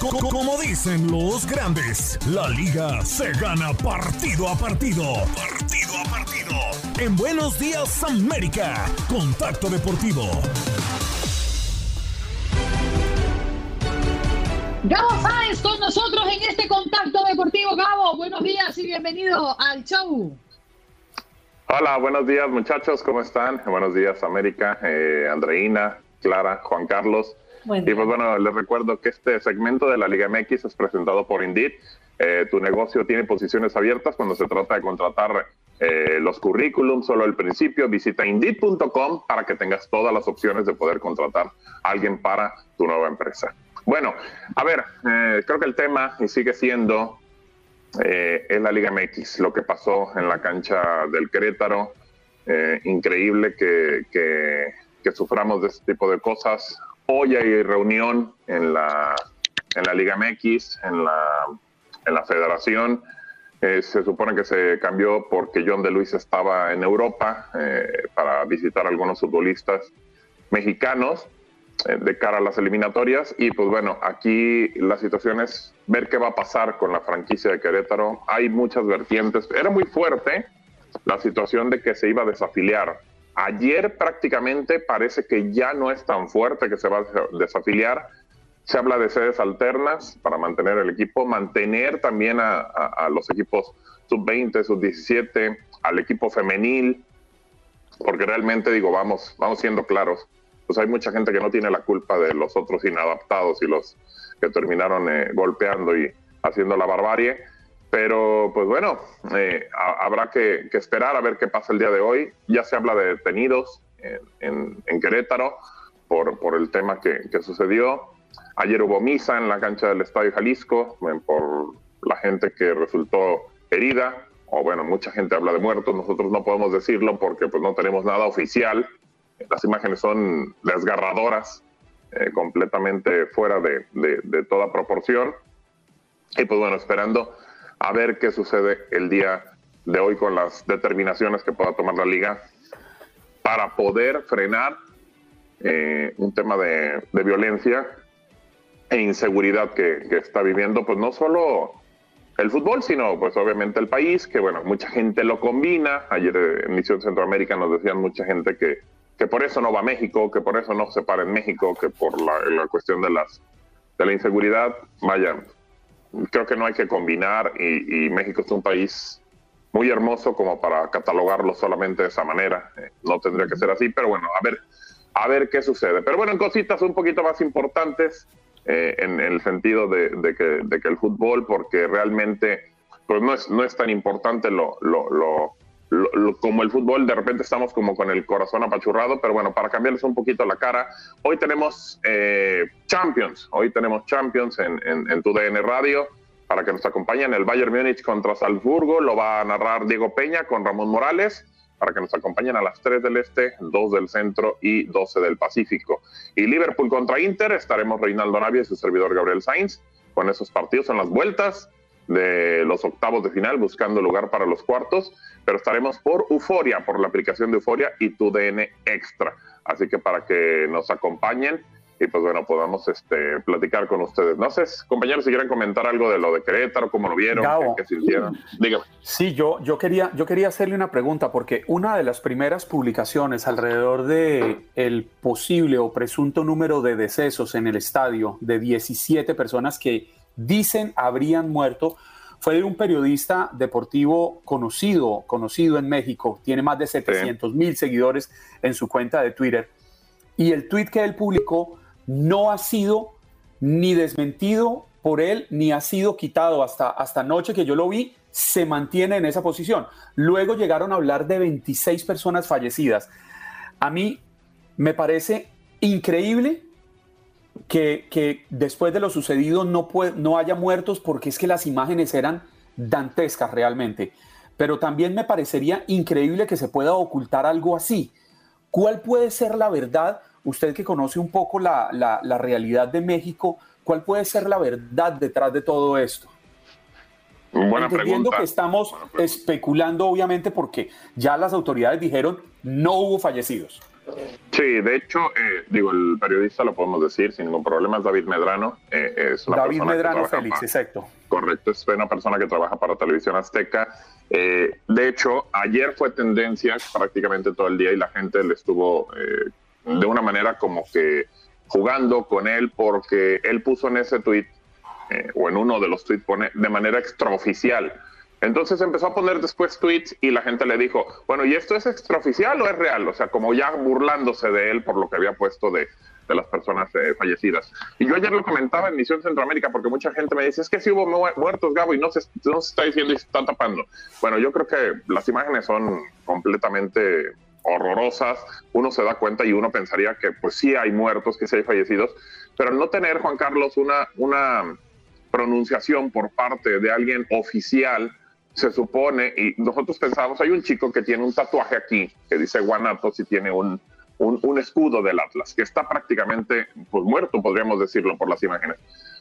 Como dicen los grandes, la liga se gana partido a partido. Partido a partido. En Buenos Días América, Contacto Deportivo. Gabo Sáenz con nosotros en este Contacto Deportivo. Gabo, buenos días y bienvenido al show. Hola, buenos días muchachos, ¿cómo están? Buenos días América, eh, Andreina, Clara, Juan Carlos y pues bueno, les recuerdo que este segmento de la Liga MX es presentado por Indeed. Eh, tu negocio tiene posiciones abiertas cuando se trata de contratar eh, los currículums, solo al principio. Visita Indeed.com para que tengas todas las opciones de poder contratar a alguien para tu nueva empresa. Bueno, a ver, eh, creo que el tema y sigue siendo es la Liga MX, lo que pasó en la cancha del Querétaro. increíble que, que, que suframos de este tipo de cosas Hoy hay reunión en la, en la Liga MX, en la, en la federación. Eh, se supone que se cambió porque John de Luis estaba en Europa eh, para visitar a algunos futbolistas mexicanos eh, de cara a las eliminatorias. Y pues bueno, aquí la situación es ver qué va a pasar con la franquicia de Querétaro. Hay muchas vertientes. Era muy fuerte la situación de que se iba a desafiliar Ayer prácticamente parece que ya no es tan fuerte que se va a desafiliar. Se habla de sedes alternas para mantener el equipo, mantener también a, los equipos sub-20, sub-17, al equipo femenil, porque realmente digo, vamos, vamos siendo claros, pues hay mucha gente que no tiene la culpa de los otros inadaptados y los que terminaron eh, golpeando y haciendo la barbarie. Pero pues bueno, eh, habrá que, esperar a ver qué pasa el día de hoy. Ya se habla de detenidos en, Querétaro por, por, el tema que, que, sucedió. Ayer hubo misa en la cancha del Estadio Jalisco por la gente que resultó herida, o bueno, mucha gente habla de muertos, nosotros no podemos decirlo porque pues no tenemos nada oficial. Las imágenes son desgarradoras, eh, completamente fuera de, de, toda proporción. Y pues bueno, esperando a ver qué sucede el día de hoy con las determinaciones que pueda tomar la liga para poder frenar eh, un tema de, violencia e inseguridad que, está viviendo, pues no solo el fútbol, sino pues obviamente el país, que bueno, mucha gente lo combina. Ayer en Misión Centroamérica nos decían mucha gente que, que por eso no va a México, que por eso no se para en México, que por la, cuestión de, las, de la inseguridad. Vaya, creo que no hay que combinar y, México es un país muy hermoso como para catalogarlo solamente de esa manera. Eh, no tendría que ser así, pero bueno, a ver, a ver qué sucede. Pero bueno, en cositas un poquito más importantes. Eh, en, el sentido de, que, el fútbol, porque realmente pues no, es, no es tan importante lo, lo, como el fútbol, de repente estamos como con el corazón apachurrado, pero bueno, para cambiarles un poquito la cara, hoy tenemos eh, Champions, hoy tenemos Champions en, en, en tu DN Radio, para que nos acompañen el Bayern Múnich contra Salzburgo, lo va a narrar Diego Peña con Ramón Morales, para que nos acompañen a las 3 del Este, 2 del Centro y 12 del Pacífico. Y Liverpool contra Inter, estaremos Reinaldo Navia y su servidor Gabriel Sainz. Con esos partidos en las vueltas de los octavos de final, buscando lugar para los cuartos, pero estaremos por Euforia, por la aplicación de Euforia y tu DN Extra. Así que para que nos acompañen y pues bueno, podamos este, platicar con ustedes. No sé, compañeros, si quieren comentar algo de lo de Querétaro, cómo lo vieron, qué, sintieron. Dígame. Sí, yo, yo, quería, yo quería hacerle una pregunta, porque una de las primeras publicaciones alrededor de el posible o presunto número de decesos en el estadio de 17 personas que dicen habrían muerto fue de un periodista deportivo conocido, conocido en México, tiene más de 700 mil seguidores en su cuenta de Twitter. Y el tweet que él publicó no ha sido ni desmentido por él, ni ha sido quitado hasta, hasta anoche que yo lo vi, se mantiene en esa posición. Luego llegaron a hablar de 26 personas fallecidas. A mí me parece increíble que, después de lo sucedido no, no haya muertos porque es que las imágenes eran dantescas realmente. Pero también me parecería increíble que se pueda ocultar algo así. ¿Cuál puede ser la verdad usted que conoce un poco la, la, realidad de México, ¿cuál puede ser la verdad detrás de todo esto? Buena Entendiendo que estamos especulando, obviamente, porque ya las autoridades dijeron no hubo fallecidos. Sí, de hecho, eh, digo, el periodista lo podemos decir sin ningún problema, es David Medrano. Eh, es David Medrano Félix, exacto. Correcto, es una persona que trabaja para Televisión Azteca. Eh, de hecho, ayer fue tendencia prácticamente todo el día y la gente le estuvo de una manera como que jugando con él porque él puso en ese tweet eh, o en uno de los tweets pone de manera extraoficial. Entonces empezó a poner después tweets y la gente le dijo, bueno, ¿y esto es extraoficial o es real? O sea, como ya burlándose de él por lo que había puesto de, de las personas eh, fallecidas. Y yo ayer lo comentaba en Misión Centroamérica porque mucha gente me dice, es que si hubo muertos, Gabo, y no se, no se está diciendo y se está tapando. Bueno, yo creo que las imágenes son completamente horrorosas, uno se da cuenta y uno pensaría que pues sí hay muertos, que sí hay fallecidos, pero no tener, Juan Carlos, una, una pronunciación por parte de alguien oficial, se supone, y nosotros pensábamos, hay un chico que tiene un tatuaje aquí, que dice Guanatos y tiene un, un, escudo del Atlas, que está prácticamente pues, muerto, podríamos decirlo por las imágenes.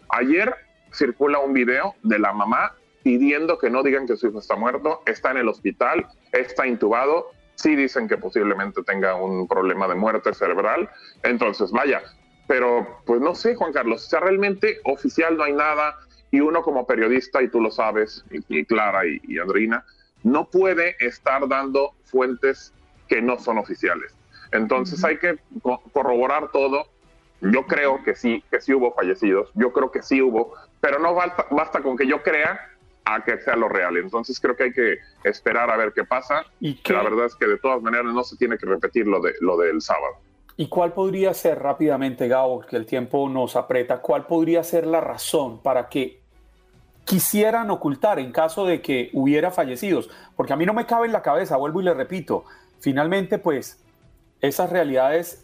Ayer circula un video de la mamá pidiendo que no digan que su hijo está muerto, está en el hospital, está intubado sí dicen que posiblemente tenga un problema de muerte cerebral. Entonces, vaya, pero pues no sé, Juan Carlos, o sea, realmente oficial no hay nada y uno como periodista, y tú lo sabes, y, Clara y, Andrina, no puede estar dando fuentes que no son oficiales. Entonces hay que corroborar todo Yo creo que sí, que sí hubo fallecidos, yo creo que sí hubo, pero no basta, basta con que yo crea a que sea lo real. Entonces creo que hay que esperar a ver qué pasa. ¿Y La verdad es que de todas maneras no se tiene que repetir lo, de, lo del sábado. ¿Y cuál podría ser rápidamente, Gabo, que el tiempo nos aprieta, cuál podría ser la razón para que quisieran ocultar en caso de que hubiera fallecidos? Porque a mí no me cabe en la cabeza, vuelvo y le repito, finalmente pues esas realidades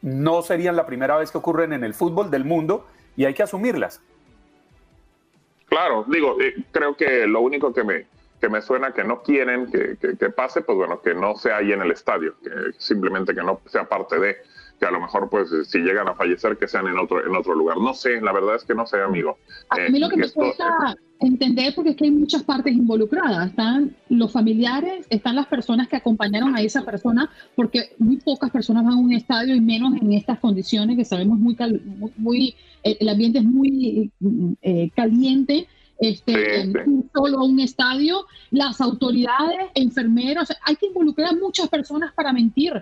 no serían la primera vez que ocurren en el fútbol del mundo y hay que asumirlas. Claro, digo, eh, creo que lo único que me, que me suena que no quieren que, pase, pues bueno, que no sea ahí en el estadio, que simplemente que no sea parte de, que a lo mejor pues si llegan a fallecer que sean en otro, en otro lugar. No sé, la verdad es que no sé, amigo. A mí lo que me cuesta entender, porque es que hay muchas partes involucradas, están los familiares, están las personas que acompañaron a esa persona, porque muy pocas personas van a un estadio y menos en estas condiciones que sabemos muy, muy, eh, el ambiente es muy eh, caliente este, solo un estadio, las autoridades, enfermeros, hay que involucrar a muchas personas para mentir.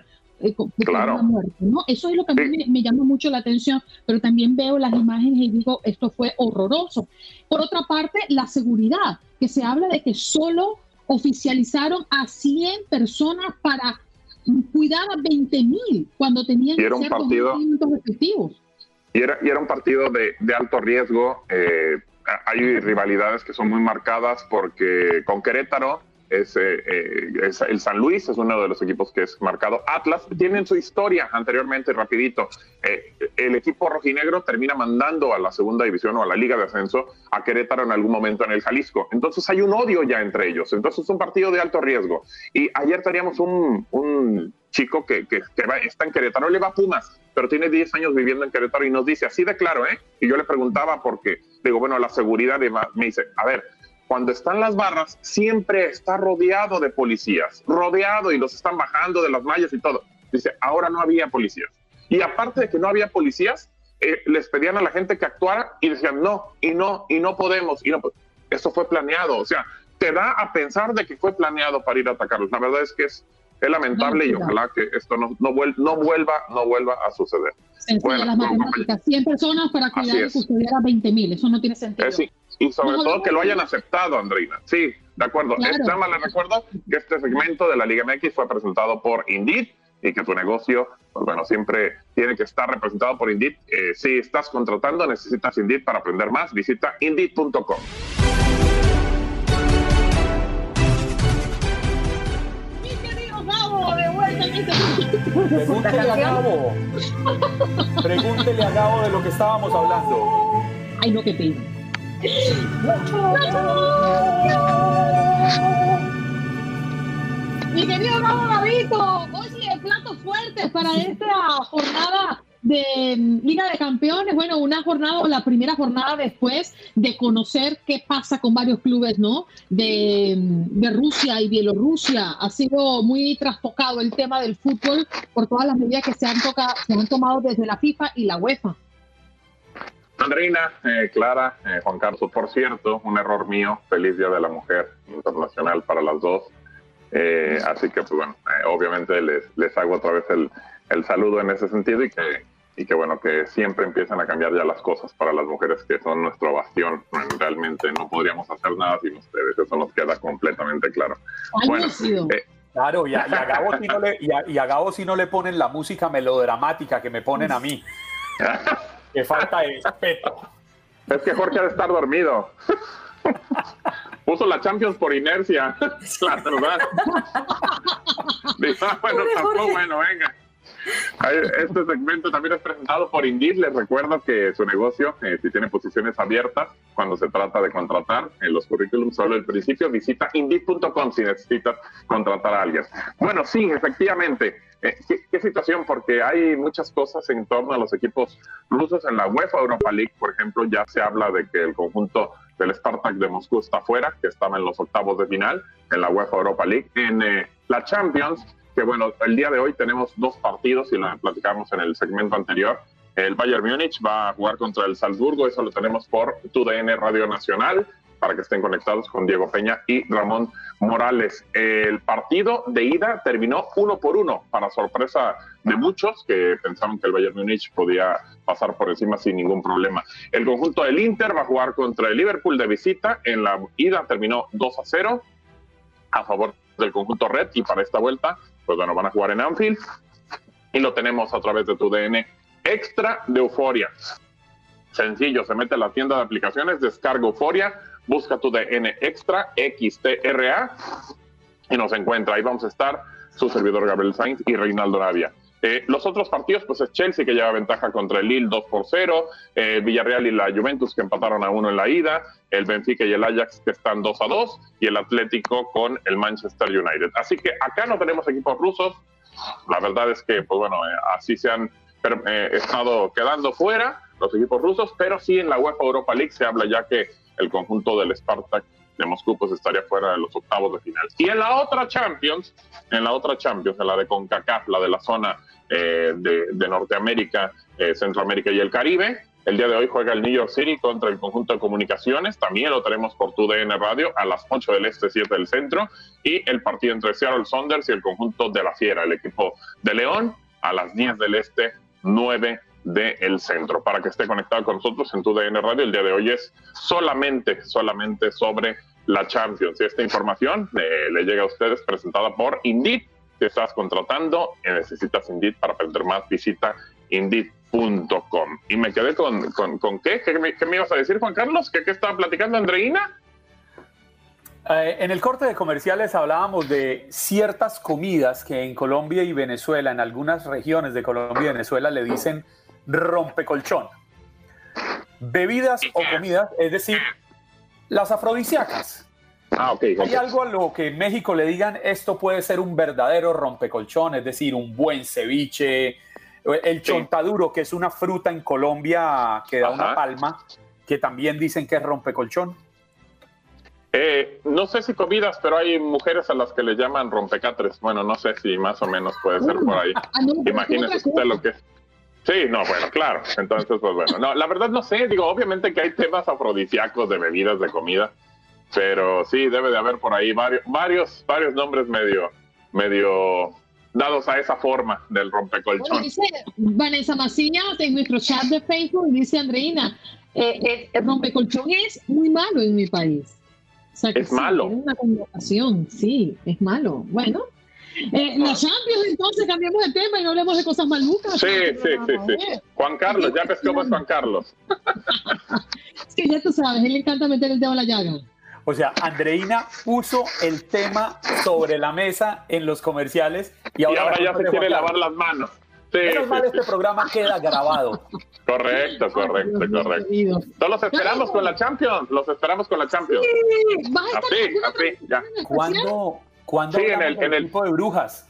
Eh, claro. muerte, ¿no? Eso es lo que a mí me, llama mucho la atención, pero también veo las imágenes y digo, esto fue horroroso. Por otra parte, la seguridad, que se habla de que solo oficializaron a 100 personas para cuidar a 20 mil cuando tenían que ser partido, efectivos. Y era, y era un partido de, de alto riesgo, eh, hay rivalidades que son muy marcadas porque con Querétaro es, eh, eh, el San Luis es uno de los equipos que es marcado. Atlas tienen su historia anteriormente, rapidito. Eh, el equipo rojinegro termina mandando a la segunda división o a la liga de ascenso a Querétaro en algún momento en el Jalisco. Entonces hay un odio ya entre ellos. Entonces es un partido de alto riesgo. Y ayer teníamos un, un chico que, que, está en Querétaro, le va a Pumas, pero tiene 10 años viviendo en Querétaro y nos dice así de claro, ¿eh? Y yo le preguntaba porque, digo, bueno, la seguridad me dice, a ver, cuando están las barras, siempre está rodeado de policías, rodeado y los están bajando de las mallas y todo. Dice, ahora no había policías. Y aparte de que no había policías, eh, les pedían a la gente que actuara y decían, no, y no, y no podemos, y no. Eso fue planeado, o sea, te da a pensar de que fue planeado para ir a atacarlos. La verdad es que es es lamentable y ojalá que esto no, no, vuelva, no, vuelva, no vuelva a suceder. bueno, las matemáticas, 100 personas para cuidar y custodiar a 20 mil, eso no tiene sentido. Sí. Y sobre todo que lo hayan aceptado, Andreina. Sí, de acuerdo. Claro. Esta le recuerdo que este segmento de la Liga MX fue presentado por Indeed y que tu negocio, pues bueno, siempre tiene que estar representado por Indeed. Eh, si estás contratando, necesitas Indeed para aprender más, visita indeed.com. Pregúntele a Gabo. Pregúntele a Gabo de lo que estábamos hablando. Ay, no, qué pena. Mi querido Gabo Gabito, oye, plato fuerte para esta jornada de Liga de Campeones, bueno, una jornada o la primera jornada después de conocer qué pasa con varios clubes, ¿no? De, de, Rusia y Bielorrusia. Ha sido muy trastocado el tema del fútbol por todas las medidas que se han, toca, se han tomado desde la FIFA y la UEFA. Andreina, eh, Clara, eh, Juan Carlos, por cierto, un error mío, feliz Día de la Mujer Internacional para las dos. Eh, así que, pues bueno, obviamente les, les hago otra vez el, el saludo en ese sentido y que y que bueno, que siempre empiezan a cambiar ya las cosas para las mujeres que son nuestro bastión. Realmente no podríamos hacer nada sin ustedes, eso nos queda completamente claro. Bueno, eh, claro, y a, Gabo si no le, y, a, si no le ponen la música melodramática que me ponen a mí. que falta de respeto. Es que Jorge ha de estar dormido. Puso la Champions por inercia, la verdad. Dijo, ah, bueno, tampoco, bueno, venga. Este segmento también es presentado por Indeed. Les recuerdo que su negocio, eh, si tiene posiciones abiertas, cuando se trata de contratar en los currículums solo el principio, visita Indeed.com si necesitas contratar a alguien. Bueno, sí, efectivamente. Eh, ¿qué, situación? Porque hay muchas cosas en torno a los equipos rusos en la UEFA Europa League, por ejemplo, ya se habla de que el conjunto del Spartak de Moscú está fuera, que estaba en los octavos de final en la UEFA Europa League. En eh, la Champions, que bueno, el día de hoy tenemos dos partidos y lo platicamos en el segmento anterior. El Bayern Múnich va a jugar contra el Salzburgo, eso lo tenemos por TUDN Radio Nacional. para que estén conectados con Diego Peña y Ramón Morales. El partido de ida terminó uno por uno, para sorpresa de muchos que pensaban que el Bayern Múnich podía pasar por encima sin ningún problema. El conjunto del Inter va a jugar contra el Liverpool de visita. En la ida terminó 2 a 0 a favor del conjunto Red y para esta vuelta, pues bueno, van a jugar en Anfield y lo tenemos a través de tu DN extra de Euforia. Sencillo, se mete a la tienda de aplicaciones, descarga Euforia, busca tu DN extra XTRA y nos encuentra. Ahí vamos a estar su servidor Gabriel Sainz y Reinaldo Navia. Eh, los otros partidos, pues es Chelsea que lleva ventaja contra el Lille 2 por 0, eh, Villarreal y la Juventus que empataron a uno en la ida, el Benfica y el Ajax que están 2 a 2 y el Atlético con el Manchester United. Así que acá no tenemos equipos rusos. La verdad es que, pues bueno, eh, así se han estado quedando fuera los equipos rusos, pero sí en la UEFA Europa League se habla ya que el conjunto del Spartak de Moscú pues estaría fuera de los octavos de final. Y en la otra Champions, en la otra Champions, en la de CONCACAF, la de la zona eh, de, Norteamérica, eh, Centroamérica y el Caribe, el día de hoy juega el New York City contra el conjunto de comunicaciones. También lo tenemos por tu DN Radio a las 8 del este, 7 del centro. Y el partido entre Seattle Saunders y el conjunto de la Fiera, el equipo de León, a las 10 del este, 9 del centro. Para que esté conectado con nosotros en tu DN Radio, el día de hoy es solamente, solamente sobre la Champions. Y esta información eh, le llega a ustedes presentada por Indeed. Si estás contratando y necesitas Indeed para aprender más, visita indeed.com. Y me quedé con, con, qué? ¿Qué me, ibas a decir, Juan Carlos? ¿Qué, qué estaba platicando Andreina? Eh, en el corte de comerciales hablábamos de ciertas comidas que en Colombia y Venezuela, en algunas regiones de Colombia y Venezuela, le dicen rompecolchón. Bebidas o comidas, es decir, las afrodisíacas. Ah, ¿Hay algo a lo que en México le digan esto puede ser un verdadero rompecolchón, es decir, un buen ceviche, el chontaduro, que es una fruta en Colombia que da una palma, que también dicen que es rompecolchón? Eh, no sé si comidas, pero hay mujeres a las que le llaman rompecatres. Bueno, no sé si más o menos puede ser por ahí. Ah, Imagínese usted lo que es. Sí, no, bueno, claro. Entonces, pues bueno, no, la verdad no sé, digo, obviamente que hay temas afrodisíacos de bebidas, de comida, pero sí debe de haber por ahí varios, varios, varios nombres medio, medio dados a esa forma del rompecolchón. dice Vanessa Macías en nuestro chat de Facebook, dice Andreina, eh, eh, el rompecolchón es muy malo en mi país. es malo. Es una convocación, sí, es malo. Bueno, eh, la Champions, entonces cambiamos de tema y no hablemos de cosas malucas. Sí, sí, sí, sí. Juan Carlos, ya ves cómo es Juan Carlos. es que ya tú sabes, él le encanta meter el dedo a la llaga. O sea, Andreina puso el tema sobre la mesa en los comerciales y ahora, ya se quiere lavar las manos. Sí, Menos mal este programa queda grabado. Correcto, correcto, correcto. Todos los esperamos con la Champions, los esperamos con la Champions. Sí, así, así, ya. ¿Cuándo, ¿Cuándo sí, en el, en el equipo de brujas?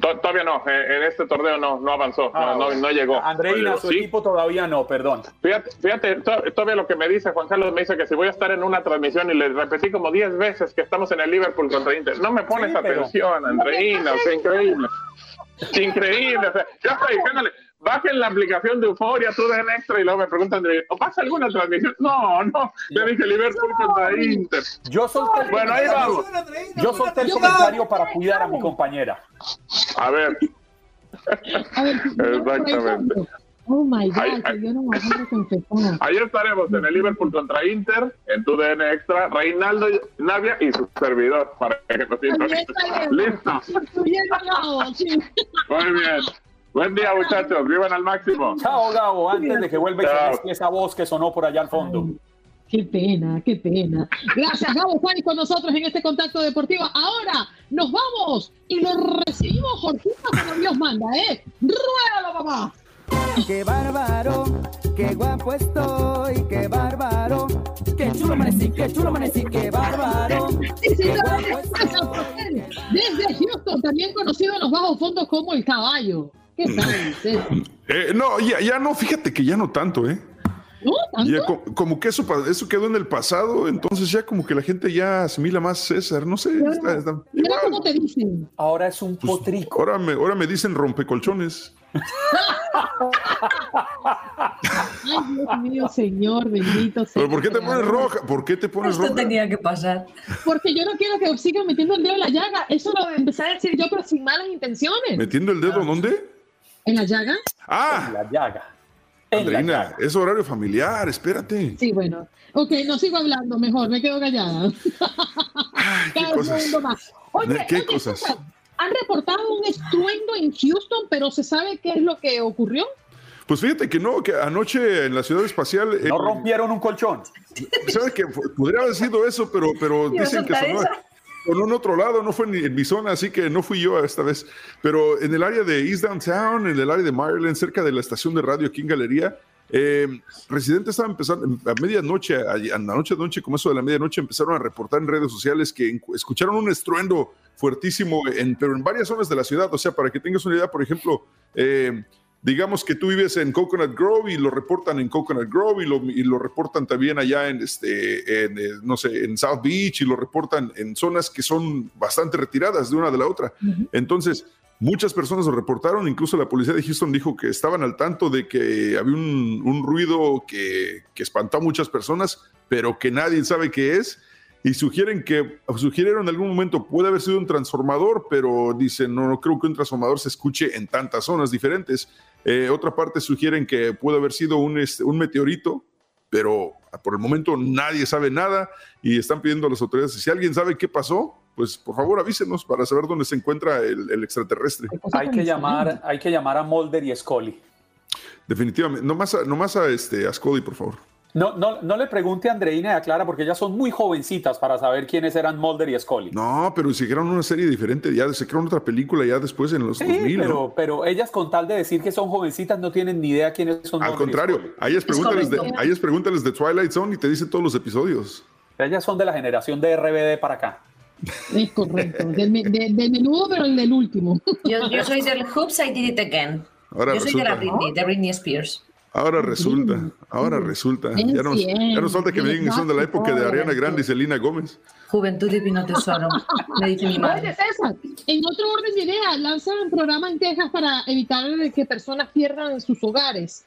Todavía no, en este torneo no, no avanzó, no, no, no, llegó. Andreina, su equipo todavía no, perdón. Fíjate, fíjate, todavía lo que me dice Juan Carlos, me dice que si voy a estar en una transmisión y le repetí como 10 veces que estamos en el Liverpool contra Inter, no me pones atención, Andreina, o increíble. Increíble, o sea, yo estoy diciéndole, bajen la aplicación de Euforia, tú den extra y luego me preguntan, ¿o pasa alguna transmisión? No, no, yo dije Liverpool contra Inter. Yo solté el, bueno, ahí vamos. Yo solté el comentario para cuidar a mi compañera. A ver. Exactamente. Oh my God, ahí, yo no me Ahí estaremos en el Liverpool contra Inter, en tu DN Extra, Reinaldo Navia y su servidor para que nos Listo. Muy bien. Buen día, muchachos. Vivan al máximo. Chao, Gabo. Antes de que vuelva esa voz que sonó por allá al fondo. qué pena, qué pena. Gracias, Gabo Juan, con nosotros en este contacto deportivo. Ahora nos vamos y lo recibimos, Jorgito, como Dios manda, ¿eh? ¡Ruédalo, papá! Qué bárbaro, qué guapo estoy, qué bárbaro. Qué chulo amanecí, qué chulo amanecí, qué bárbaro. Desde Houston, también conocido en los bajos fondos como el caballo. ¿Qué tal? Eh, no, ya, ya no, fíjate que ya no tanto, ¿eh? ¿No? ¿Tanto? como, que eso, eso quedó en el pasado, entonces ya como que la gente ya asimila más César, no sé. Mira cómo te dicen. Ahora es un pues, potrico. Ahora me, ahora me dicen rompecolchones. Ay, Dios mío, Señor, bendito ¿Pero por qué te pones roja? ¿Por qué te pones Esto roja? tenía que pasar. Porque yo no quiero que sigan metiendo el dedo en la llaga. Eso lo empecé a decir yo, pero sin malas intenciones. ¿Metiendo el dedo dónde? ¿En la llaga? Ah, La llaga. En la Andreina, es horario familiar, espérate. Sí, bueno. Ok, no sigo hablando, mejor, me quedo callada. ¿Qué Cada cosas? segundo más. Oye, ¿Qué oye, cosas? Han reportado un estruendo en Houston, pero ¿se sabe qué es lo que ocurrió? Pues fíjate que no, que anoche en la ciudad espacial. No eh, rompieron un colchón. ¿Sabes que Podría haber sido eso, pero, pero dicen que sonó, sonó en otro lado, no fue en mi zona, así que no fui yo esta vez. Pero en el área de East Downtown, en el área de Maryland, cerca de la estación de radio aquí en Galería, eh, residentes estaban empezando a medianoche, a la noche de noche, como eso de la medianoche, empezaron a reportar en redes sociales que escucharon un estruendo fuertísimo, en, pero en varias zonas de la ciudad. O sea, para que tengas una idea, por ejemplo, eh, digamos que tú vives en Coconut Grove y lo reportan en Coconut Grove y lo, y lo reportan también allá en, este, en, eh, no sé, en South Beach y lo reportan en zonas que son bastante retiradas de una de la otra. Entonces, muchas personas lo reportaron, incluso la policía de Houston dijo que estaban al tanto de que había un, un ruido que, que espantó a muchas personas, pero que nadie sabe qué es. Y sugieren que, sugirieron en algún momento puede haber sido un transformador, pero dicen, no, no creo que un transformador se escuche en tantas zonas diferentes. Eh, otra parte sugieren que puede haber sido un, este, un meteorito, pero por el momento nadie sabe nada y están pidiendo a las autoridades, si alguien sabe qué pasó, pues por favor avísenos para saber dónde se encuentra el, el extraterrestre. Hay que llamar, hay que llamar a Mulder y Scully. Definitivamente. No más a, no más a, este, a Scully, por favor. No, no, no le pregunte a Andreina y a Clara porque ellas son muy jovencitas para saber quiénes eran Mulder y Scully. No, pero se crearon una serie diferente, ya se crearon otra película ya después en los Sí, 2000, pero, ¿no? pero ellas con tal de decir que son jovencitas no tienen ni idea quiénes son Al Mulder contrario, a ellas pregúntales, de, a ellas pregúntales de Twilight Zone y te dicen todos los episodios. Ellas son de la generación de RBD para acá. Es correcto. Del, de- del menudo, pero el del último. Yo, yo soy del Hoops, I Did It Again. Ahora yo soy de la. Britney, de Britney Spears. Ahora resulta, ahora resulta. Ya nos, ya nos falta que me digan que son de la época de. Ariana Grande y Selena Gómez. Juventud divino tesoro, me dice mi madre. En otro orden de ideas, lanzan un programa en Texas para evitar que personas pierdan sus hogares.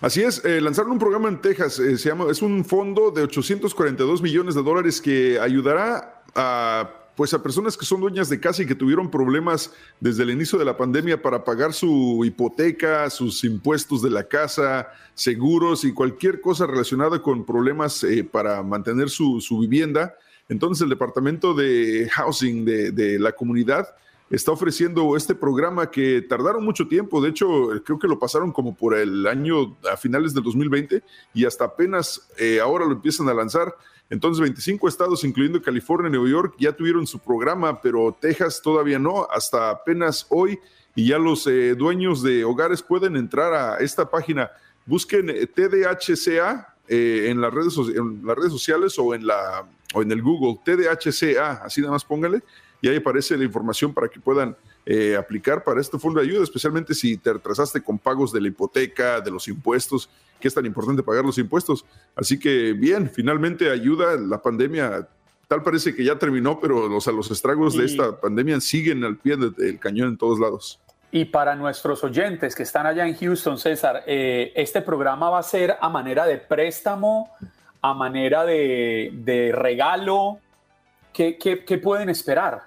Así es, eh, lanzaron un programa en Texas, eh, se llama, es un fondo de 842 millones de dólares que ayudará a, pues a personas que son dueñas de casa y que tuvieron problemas desde el inicio de la pandemia para pagar su hipoteca, sus impuestos de la casa, seguros y cualquier cosa relacionada con problemas eh, para mantener su, vivienda. Entonces el Departamento de Housing de, de la comunidad está ofreciendo este programa que tardaron mucho tiempo, de hecho creo que lo pasaron como por el año a finales del 2020 y hasta apenas eh, ahora lo empiezan a lanzar. Entonces 25 estados, incluyendo California y Nueva York, ya tuvieron su programa, pero Texas todavía no, hasta apenas hoy y ya los eh, dueños de hogares pueden entrar a esta página. Busquen eh, TDHCA eh, en, las redes, en las redes sociales o en, la, o en el Google, TDHCA, así nada más póngale, y ahí aparece la información para que puedan eh, aplicar para este fondo de ayuda, especialmente si te retrasaste con pagos de la hipoteca, de los impuestos, que es tan importante pagar los impuestos. Así que bien, finalmente ayuda la pandemia. Tal parece que ya terminó, pero los estragos de esta pandemia siguen al pie de- del cañón en todos lados. Y para nuestros oyentes que están allá en Houston, César, eh, este programa va a ser a manera de préstamo, a manera de, de regalo. ¿Qué, qué, qué pueden esperar?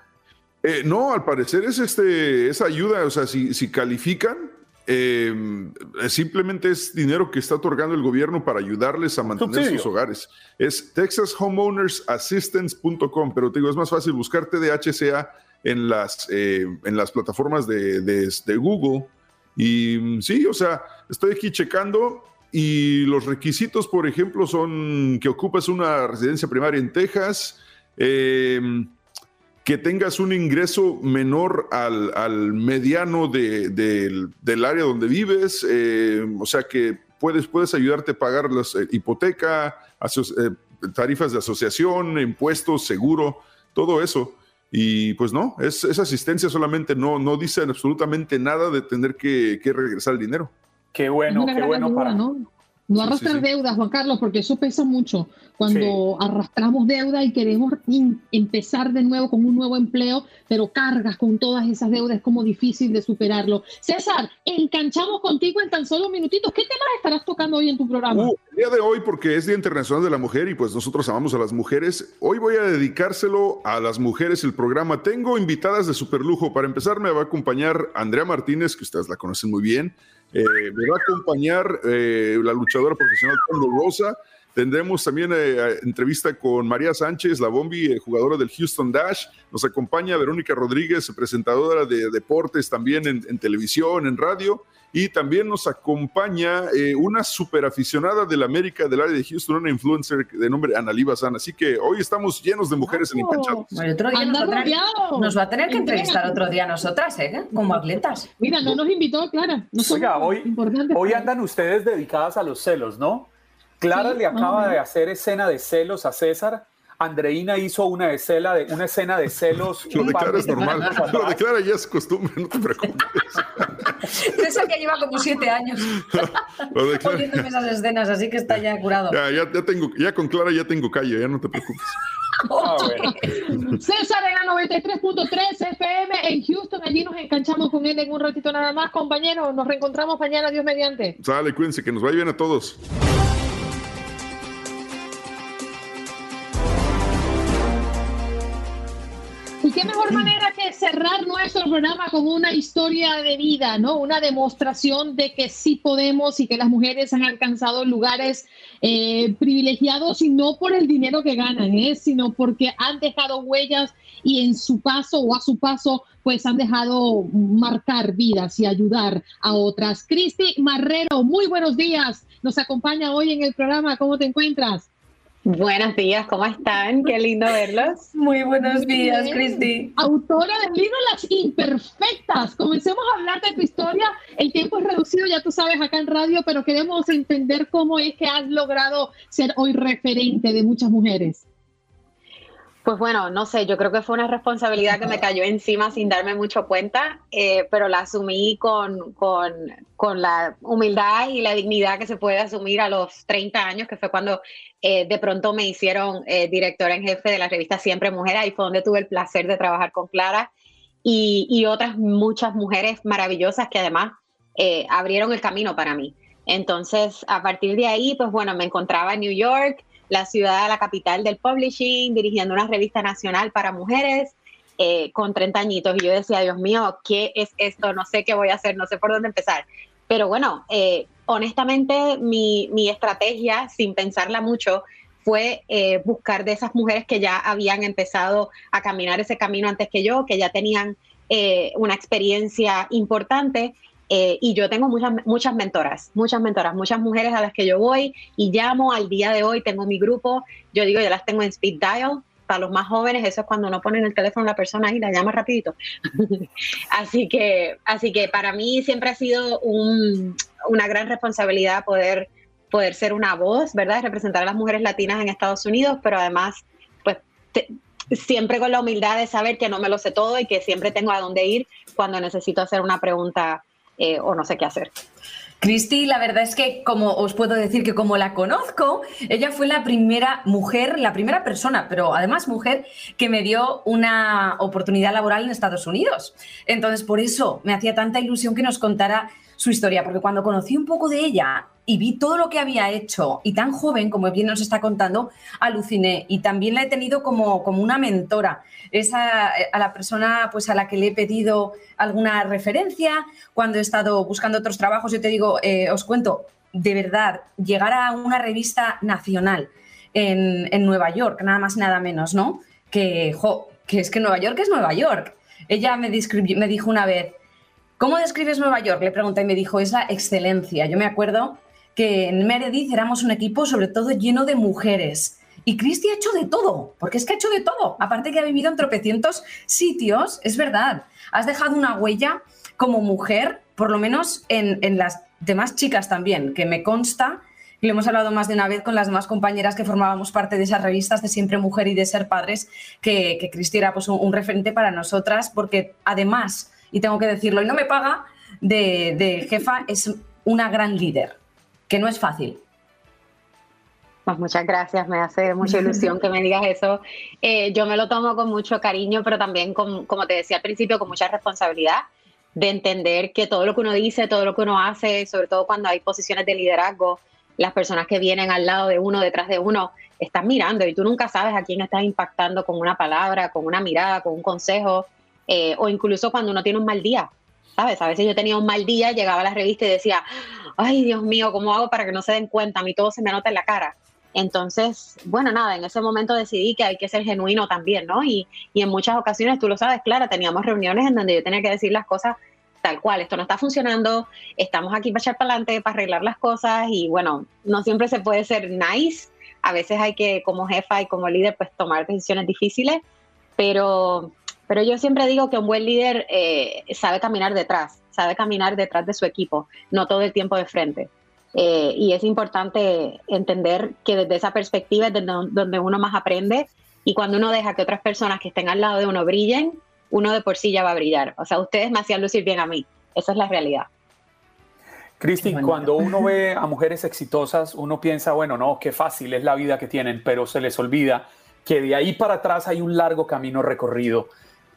Eh, no, al parecer es este, esa ayuda, o sea, si, si califican, eh, simplemente es dinero que está otorgando el gobierno para ayudarles a mantener Subsidio. sus hogares. Es texashomownersassistance.com, pero te digo, es más fácil buscar TDHCA en las, eh, en las plataformas de, de- de Google. Y mm, sí, o sea, estoy aquí checando y los requisitos, por ejemplo, son que ocupas una residencia primaria en Texas, eh, que tengas un ingreso menor al, al mediano de- del, del área donde vives, eh, o sea que puedes, puedes ayudarte a pagar la hipoteca, aso- eh, tarifas de asociación, impuestos, seguro, todo eso. Y pues no, es, es asistencia solamente, no, no dice absolutamente nada de tener que, que regresar el dinero. Qué bueno, qué bueno ayuda, para, ¿no? No arrastrar deudas, Juan Carlos, porque eso pesa mucho. Cuando arrastramos deuda y queremos empezar de nuevo con un nuevo empleo, pero cargas con todas esas deudas, es como difícil de superarlo. César, enganchamos contigo en tan solo minutitos. ¿Qué temas estarás tocando hoy en tu programa? Uh, el día de hoy, porque es Día Internacional de la Mujer y pues nosotros amamos a las mujeres, hoy voy a dedicárselo a las mujeres el programa. Tengo invitadas de super lujo. Para empezar, me va a acompañar Andrea Martínez, que ustedes la conocen muy bien. Eh, me va a acompañar eh, la luchadora profesional Tondo Rosa. Tendremos también eh, entrevista con María Sánchez, la Bombi, jugadora del Houston Dash. Nos acompaña Verónica Rodríguez, presentadora de deportes también en, televisión, en radio. Y también nos acompaña una super aficionada de la América del área de Houston, una influencer de nombre Analí Bazán. Así que hoy estamos llenos de mujeres en Enganchados. otro día nos va, a tener que entrevistar otro día nosotras, ¿eh? Como atletas. Mira, no nos invitó, Clara. Oiga, hoy, hoy andan ustedes dedicadas a los celos, ¿no? Clara le acaba de hacer escena de celos a César. Andreina hizo una escena de, una escena de celos. Lo de Clara es normal. Lo de Clara ya es costumbre, no te preocupes. César que lleva como siete años poniéndome esas escenas, así que está ya curado. Ya, ya, ya, tengo, ya con Clara ya tengo calle, ya no te preocupes. Ah, César en la 93.3 FM en Houston, allí nos enganchamos con él en un ratito nada más, compañeros. Nos reencontramos mañana, Dios mediante. Sale, cuídense, que nos vaya bien a todos. Mejor manera que cerrar nuestro programa con una historia de vida, ¿no? Una demostración de que sí podemos y que las mujeres han alcanzado lugares eh, privilegiados y no por el dinero que ganan, ¿eh? sino porque han dejado huellas y en su paso o a su paso pues han dejado marcar vidas y ayudar a otras. Cristi Marrero, muy buenos días. Nos acompaña hoy en el programa. ¿Cómo te encuentras? Buenos días, ¿cómo están? Qué lindo verlos. Muy buenos días, Cristi. Autora del libro Las Imperfectas. Comencemos a hablar de tu historia. El tiempo es reducido, ya tú sabes, acá en radio, pero queremos entender cómo es que has logrado ser hoy referente de muchas mujeres. Pues bueno, no sé, yo creo que fue una responsabilidad que me cayó encima sin darme mucho cuenta, eh, pero la asumí con, con, con, la humildad y la dignidad que se puede asumir a los 30 años, que fue cuando eh, de pronto me hicieron eh, directora en jefe de la revista Siempre Mujer, ahí fue donde tuve el placer de trabajar con Clara y, y otras muchas mujeres maravillosas que además abrieron el camino para mí. Entonces, a partir de ahí, pues bueno, me encontraba en New York, la ciudad, la capital del publishing, dirigiendo una revista nacional para mujeres eh, con 30 añitos. Y yo decía, Dios mío, ¿qué es esto? No sé qué voy a hacer, no sé por dónde empezar. Pero bueno, eh, honestamente mi, mi, estrategia, sin pensarla mucho, fue eh, buscar de esas mujeres que ya habían empezado a caminar ese camino antes que yo, que ya tenían una experiencia importante eh, y yo tengo muchas, muchas mentoras, muchas mentoras, muchas mujeres a las que yo voy y llamo al día de hoy, tengo mi grupo, yo digo, yo las tengo en speed dial, para los más jóvenes, eso es cuando no ponen el teléfono a la persona y la llama rapidito. así, que, así que para mí siempre ha sido una gran responsabilidad poder, poder ser una voz, ¿verdad? Representar a las mujeres latinas en Estados Unidos, pero además, pues siempre con la humildad de saber que no me lo sé todo y que siempre tengo a dónde ir cuando necesito hacer una pregunta eh, o no sé qué hacer. Cristi, la verdad es que como os puedo decir que como la conozco, ella fue la primera mujer, la primera persona, pero además mujer, que me dio una oportunidad laboral en Estados Unidos. Entonces, por eso me hacía tanta ilusión que nos contara su historia, porque cuando conocí un poco de ella y vi todo lo que había hecho y tan joven como bien nos está contando, aluciné y también la he tenido como, como una mentora, es a, la persona pues a la que le he pedido alguna referencia cuando he estado buscando otros trabajos, yo te digo, eh, os cuento, de verdad, llegar a una revista nacional en, en Nueva York, nada más nada menos, ¿no? Que, que es que Nueva York es Nueva York. Ella me, me dijo una vez, ¿Cómo describes Nueva York? Le pregunté y me dijo, es la excelencia. Yo me acuerdo que en Meredith éramos un equipo sobre todo lleno de mujeres. Y Cristi ha hecho de todo, porque es que ha hecho de todo. Aparte que ha vivido en tropecientos sitios, es verdad. Has dejado una huella como mujer, por lo menos en, las demás chicas también, que me consta, y lo hemos hablado más de una vez con las demás compañeras que formábamos parte de esas revistas de Siempre Mujer y de Ser Padres, que, que Cristi era pues, un referente para nosotras, porque además y tengo que decirlo, y no me paga, de, jefa es una gran líder, que no es fácil. Pues muchas gracias, me hace mucha ilusión que me digas eso. Eh, yo me lo tomo con mucho cariño, pero también, con, como te decía al principio, con mucha responsabilidad de entender que todo lo que uno dice, todo lo que uno hace, sobre todo cuando hay posiciones de liderazgo, las personas que vienen al lado de uno, detrás de uno, están mirando y tú nunca sabes a quién estás impactando con una palabra, con una mirada, con un consejo, eh, o incluso cuando uno tiene un mal día. ¿Sabes? A veces yo tenía un mal día, llegaba a la revista y decía, ay Dios mío, ¿cómo hago para que no se den cuenta? A mí todo se me nota en la cara. Entonces, bueno, nada, en ese momento decidí que hay que ser genuino también, ¿no? Y, y en muchas ocasiones, tú lo sabes, Clara, teníamos reuniones en donde yo tenía que decir las cosas tal cual, esto no está funcionando, estamos aquí para echar para adelante, para arreglar las cosas y bueno, no siempre se puede ser nice, a veces hay que como jefa y como líder pues tomar decisiones difíciles, pero, pero yo siempre digo que un buen líder eh, sabe caminar detrás, sabe caminar detrás de su equipo, no todo el tiempo de frente. Eh, y es importante entender que desde esa perspectiva es donde uno más aprende y cuando uno deja que otras personas que estén al lado de uno brillen, uno de por sí ya va a brillar. O sea, ustedes me hacían lucir bien a mí. Esa es la realidad. Cristi, cuando uno ve a mujeres exitosas, uno piensa, bueno, no, qué fácil es la vida que tienen, pero se les olvida que de ahí para atrás hay un largo camino recorrido.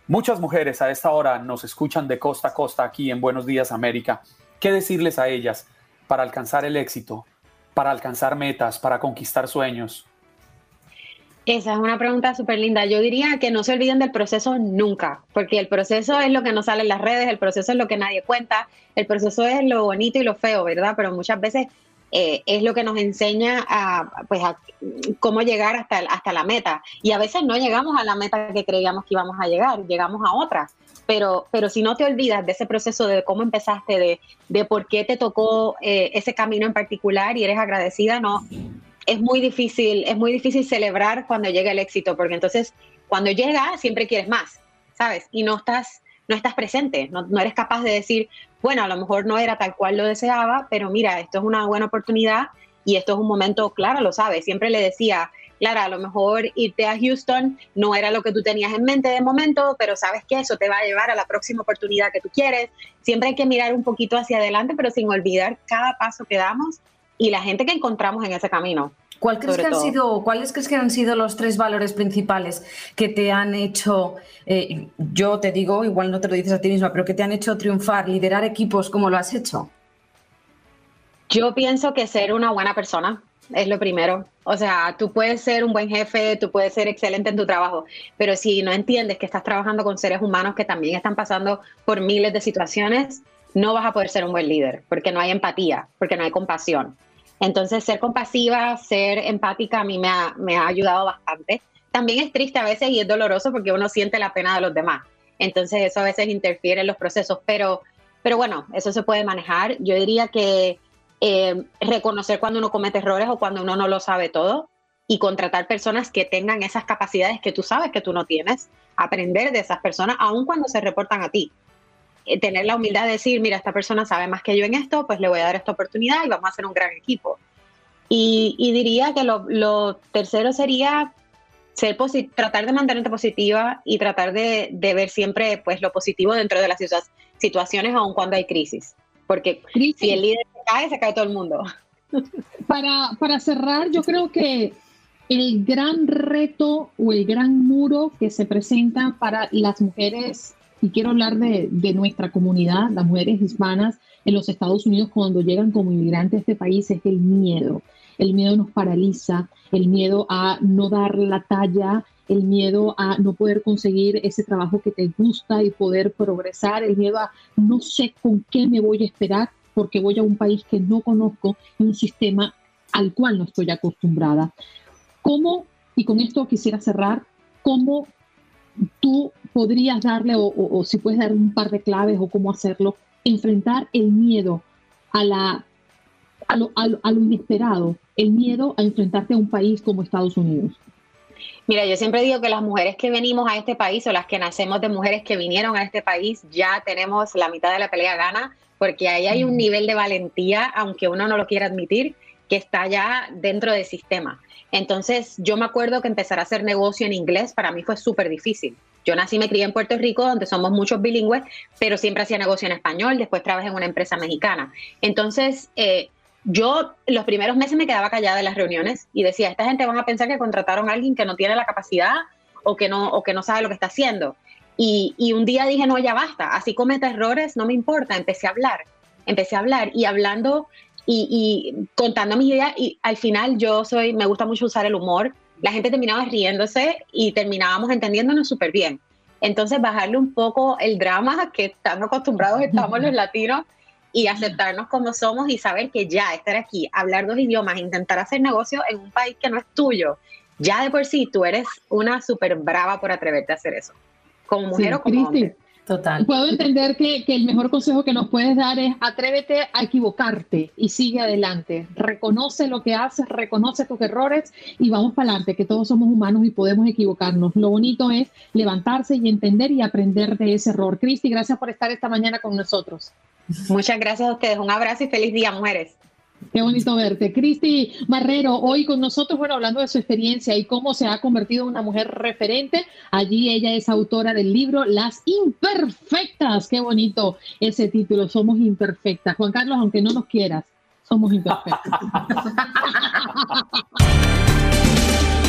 Muchas mujeres a esta hora nos escuchan de costa a costa aquí en Buenos Días América. ¿Qué decirles a ellas para alcanzar el éxito, para alcanzar metas, para conquistar sueños? Esa es una pregunta súper linda. Yo diría que no se olviden del proceso nunca, porque el proceso es lo que no sale en las redes, el proceso es lo que nadie cuenta, el proceso es lo bonito y lo feo, ¿verdad? Pero muchas veces eh, es lo que nos enseña a, pues, a cómo llegar hasta, hasta la meta. Y a veces no llegamos a la meta que creíamos que íbamos a llegar, llegamos a otra. Pero, pero si no te olvidas de ese proceso, de cómo empezaste, de, de por qué te tocó eh, ese camino en particular y eres agradecida, no, es muy difícil, es muy difícil celebrar cuando llega el éxito, porque entonces cuando llega siempre quieres más, ¿sabes? Y no estás, no estás presente, no, eres capaz de decir, bueno, a lo mejor no era tal cual lo deseaba, pero mira, esto es una buena oportunidad y esto es un momento, claro, lo sabes, siempre le decía, Clara, a lo mejor irte a Houston no era lo que tú tenías en mente de momento, pero sabes que eso te va a llevar a la próxima oportunidad que tú quieres. Siempre hay que mirar un poquito hacia adelante, pero sin olvidar cada paso que damos y la gente que encontramos en ese camino. ¿Cuál crees que han sido, ¿Cuáles crees que han sido los tres valores principales que te han hecho, eh, yo te digo, igual no te lo dices a ti misma, pero que te han hecho triunfar, liderar equipos como lo has hecho? Yo pienso que ser una buena persona es lo primero. O sea, tú puedes ser un buen jefe, tú puedes ser excelente en tu trabajo, pero si no entiendes que estás trabajando con seres humanos que también están pasando por miles de situaciones, no vas a poder ser un buen líder, porque no hay empatía, porque no hay compasión. Entonces, ser compasiva, ser empática a mí me ha, ayudado bastante. También es triste a veces y es doloroso porque uno siente la pena de los demás. Entonces, eso a veces interfiere en los procesos, pero, pero bueno, eso se puede manejar. Yo diría que eh, reconocer cuando uno comete errores o cuando uno no lo sabe todo y contratar personas que tengan esas capacidades que tú sabes que tú no tienes, aprender de esas personas, aun cuando se reportan a ti. Eh, tener la humildad de decir, mira, esta persona sabe más que yo en esto, pues le voy a dar esta oportunidad y vamos a hacer un gran equipo. Y, diría que lo, tercero sería ser tratar de mantenerte positiva y tratar de, ver siempre pues, lo positivo dentro de las situaciones, aun cuando hay crisis. Porque si el líder se cae, se cae todo el mundo. Para, para cerrar, yo creo que el gran reto o el gran muro que se presenta para las mujeres y quiero hablar de, nuestra comunidad, las mujeres hispanas en los Estados Unidos cuando llegan como inmigrantes a este país, es el miedo. El miedo nos paraliza, el miedo a no dar la talla, el miedo a no poder conseguir ese trabajo que te gusta y poder progresar, el miedo a no sé con qué me voy a esperar porque voy a un país que no conozco y un sistema al cual no estoy acostumbrada. ¿Cómo, y con esto quisiera cerrar, cómo tú podrías darle, o, si puedes dar un par de claves o cómo hacerlo, enfrentar el miedo a, la, a, lo, inesperado, el miedo a enfrentarte a un país como Estados Unidos. Mira, yo siempre digo que las mujeres que venimos a este país o las que nacemos de mujeres que vinieron a este país ya tenemos la mitad de la pelea gana, porque ahí hay un nivel de valentía, aunque uno no lo quiera admitir, que está ya dentro del sistema. Entonces, yo me acuerdo que empezar a hacer negocio en inglés para mí fue súper difícil. Yo nací y me crié en Puerto Rico, donde somos muchos bilingües, pero siempre hacía negocio en español, después trabajé en una empresa mexicana. Entonces, eh, yo los primeros meses me quedaba callada en las reuniones y decía, esta gente van a pensar que contrataron a alguien que no tiene la capacidad o que no, o que no sabe lo que está haciendo. Y, y un día dije, no, ya basta, así cometa errores, no me importa, empecé a hablar, empecé a hablar y hablando y, y, contando mis ideas y al final yo soy, me gusta mucho usar el humor, la gente terminaba riéndose y terminábamos entendiéndonos súper bien. Entonces bajarle un poco el drama que están acostumbrados estamos los latinos y aceptarnos como somos y saber que ya estar aquí, hablar dos idiomas, intentar hacer negocio en un país que no es tuyo, ya de por sí tú eres una súper brava por atreverte a hacer eso, como mujer o como hombre. Total. Puedo entender que, que, el mejor consejo que nos puedes dar es atrévete a equivocarte y sigue adelante. Reconoce lo que haces, reconoce tus errores y vamos para adelante, que todos somos humanos y podemos equivocarnos. Lo bonito es levantarse y entender y aprender de ese error. Cristi, gracias por estar esta mañana con nosotros. Muchas gracias a ustedes. Un abrazo y feliz día, mujeres. Qué bonito verte. Cristi Marrero, hoy con nosotros, bueno, hablando de su experiencia y cómo se ha convertido en una mujer referente. Allí ella es autora del libro Las Imperfectas. Qué bonito ese título, Somos Imperfectas. Juan Carlos, aunque no nos quieras, somos imperfectas.